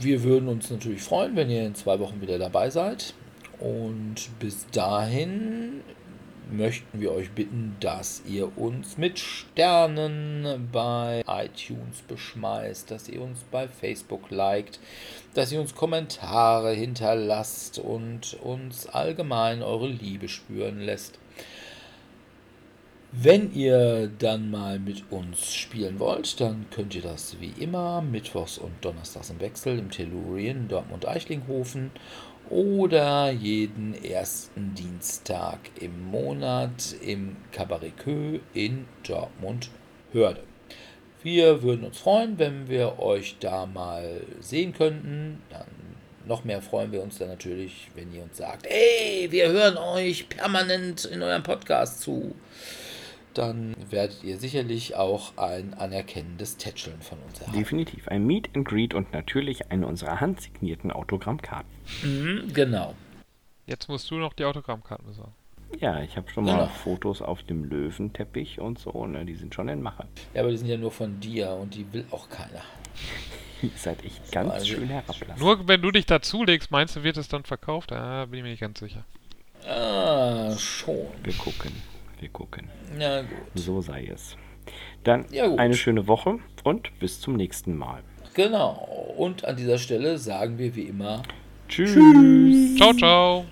Wir würden uns natürlich freuen, wenn ihr in zwei Wochen wieder dabei seid. Und bis dahin möchten wir euch bitten, dass ihr uns mit Sternen bei iTunes beschmeißt, dass ihr uns bei Facebook liked, dass ihr uns Kommentare hinterlasst und uns allgemein eure Liebe spüren lässt. Wenn ihr dann mal mit uns spielen wollt, dann könnt ihr das wie immer mittwochs und donnerstags im Wechsel im Tellurien Dortmund-Eichlinghofen oder jeden ersten Dienstag im Monat im Cabaret in Dortmund-Hörde. Wir würden uns freuen, wenn wir euch da mal sehen könnten. Dann noch mehr freuen wir uns dann natürlich, wenn ihr uns sagt, hey, wir hören euch permanent in eurem Podcast zu dann werdet ihr sicherlich auch ein anerkennendes Tätscheln von uns erhalten. Definitiv. Ein Meet and Greet und natürlich eine unserer handsignierten Autogrammkarten. Mhm, genau. Jetzt musst du noch die Autogrammkarten besorgen. Ja, ich habe schon mal genau. Fotos auf dem Löwenteppich und so, ne? Die sind schon in Mache. Ja, aber die sind ja nur von dir und die will auch keiner. Ihr seid echt ganz also, schön herablassen. Nur wenn du dich dazulegst, meinst du, wird es dann verkauft? Da ah, bin ich mir nicht ganz sicher. Ah, schon. Wir gucken. Wir gucken. Na gut. So sei es. Dann ja, eine schöne Woche und bis zum nächsten Mal. Genau. Und an dieser Stelle sagen wir wie immer Tschüss. Tschüss. Ciao, ciao.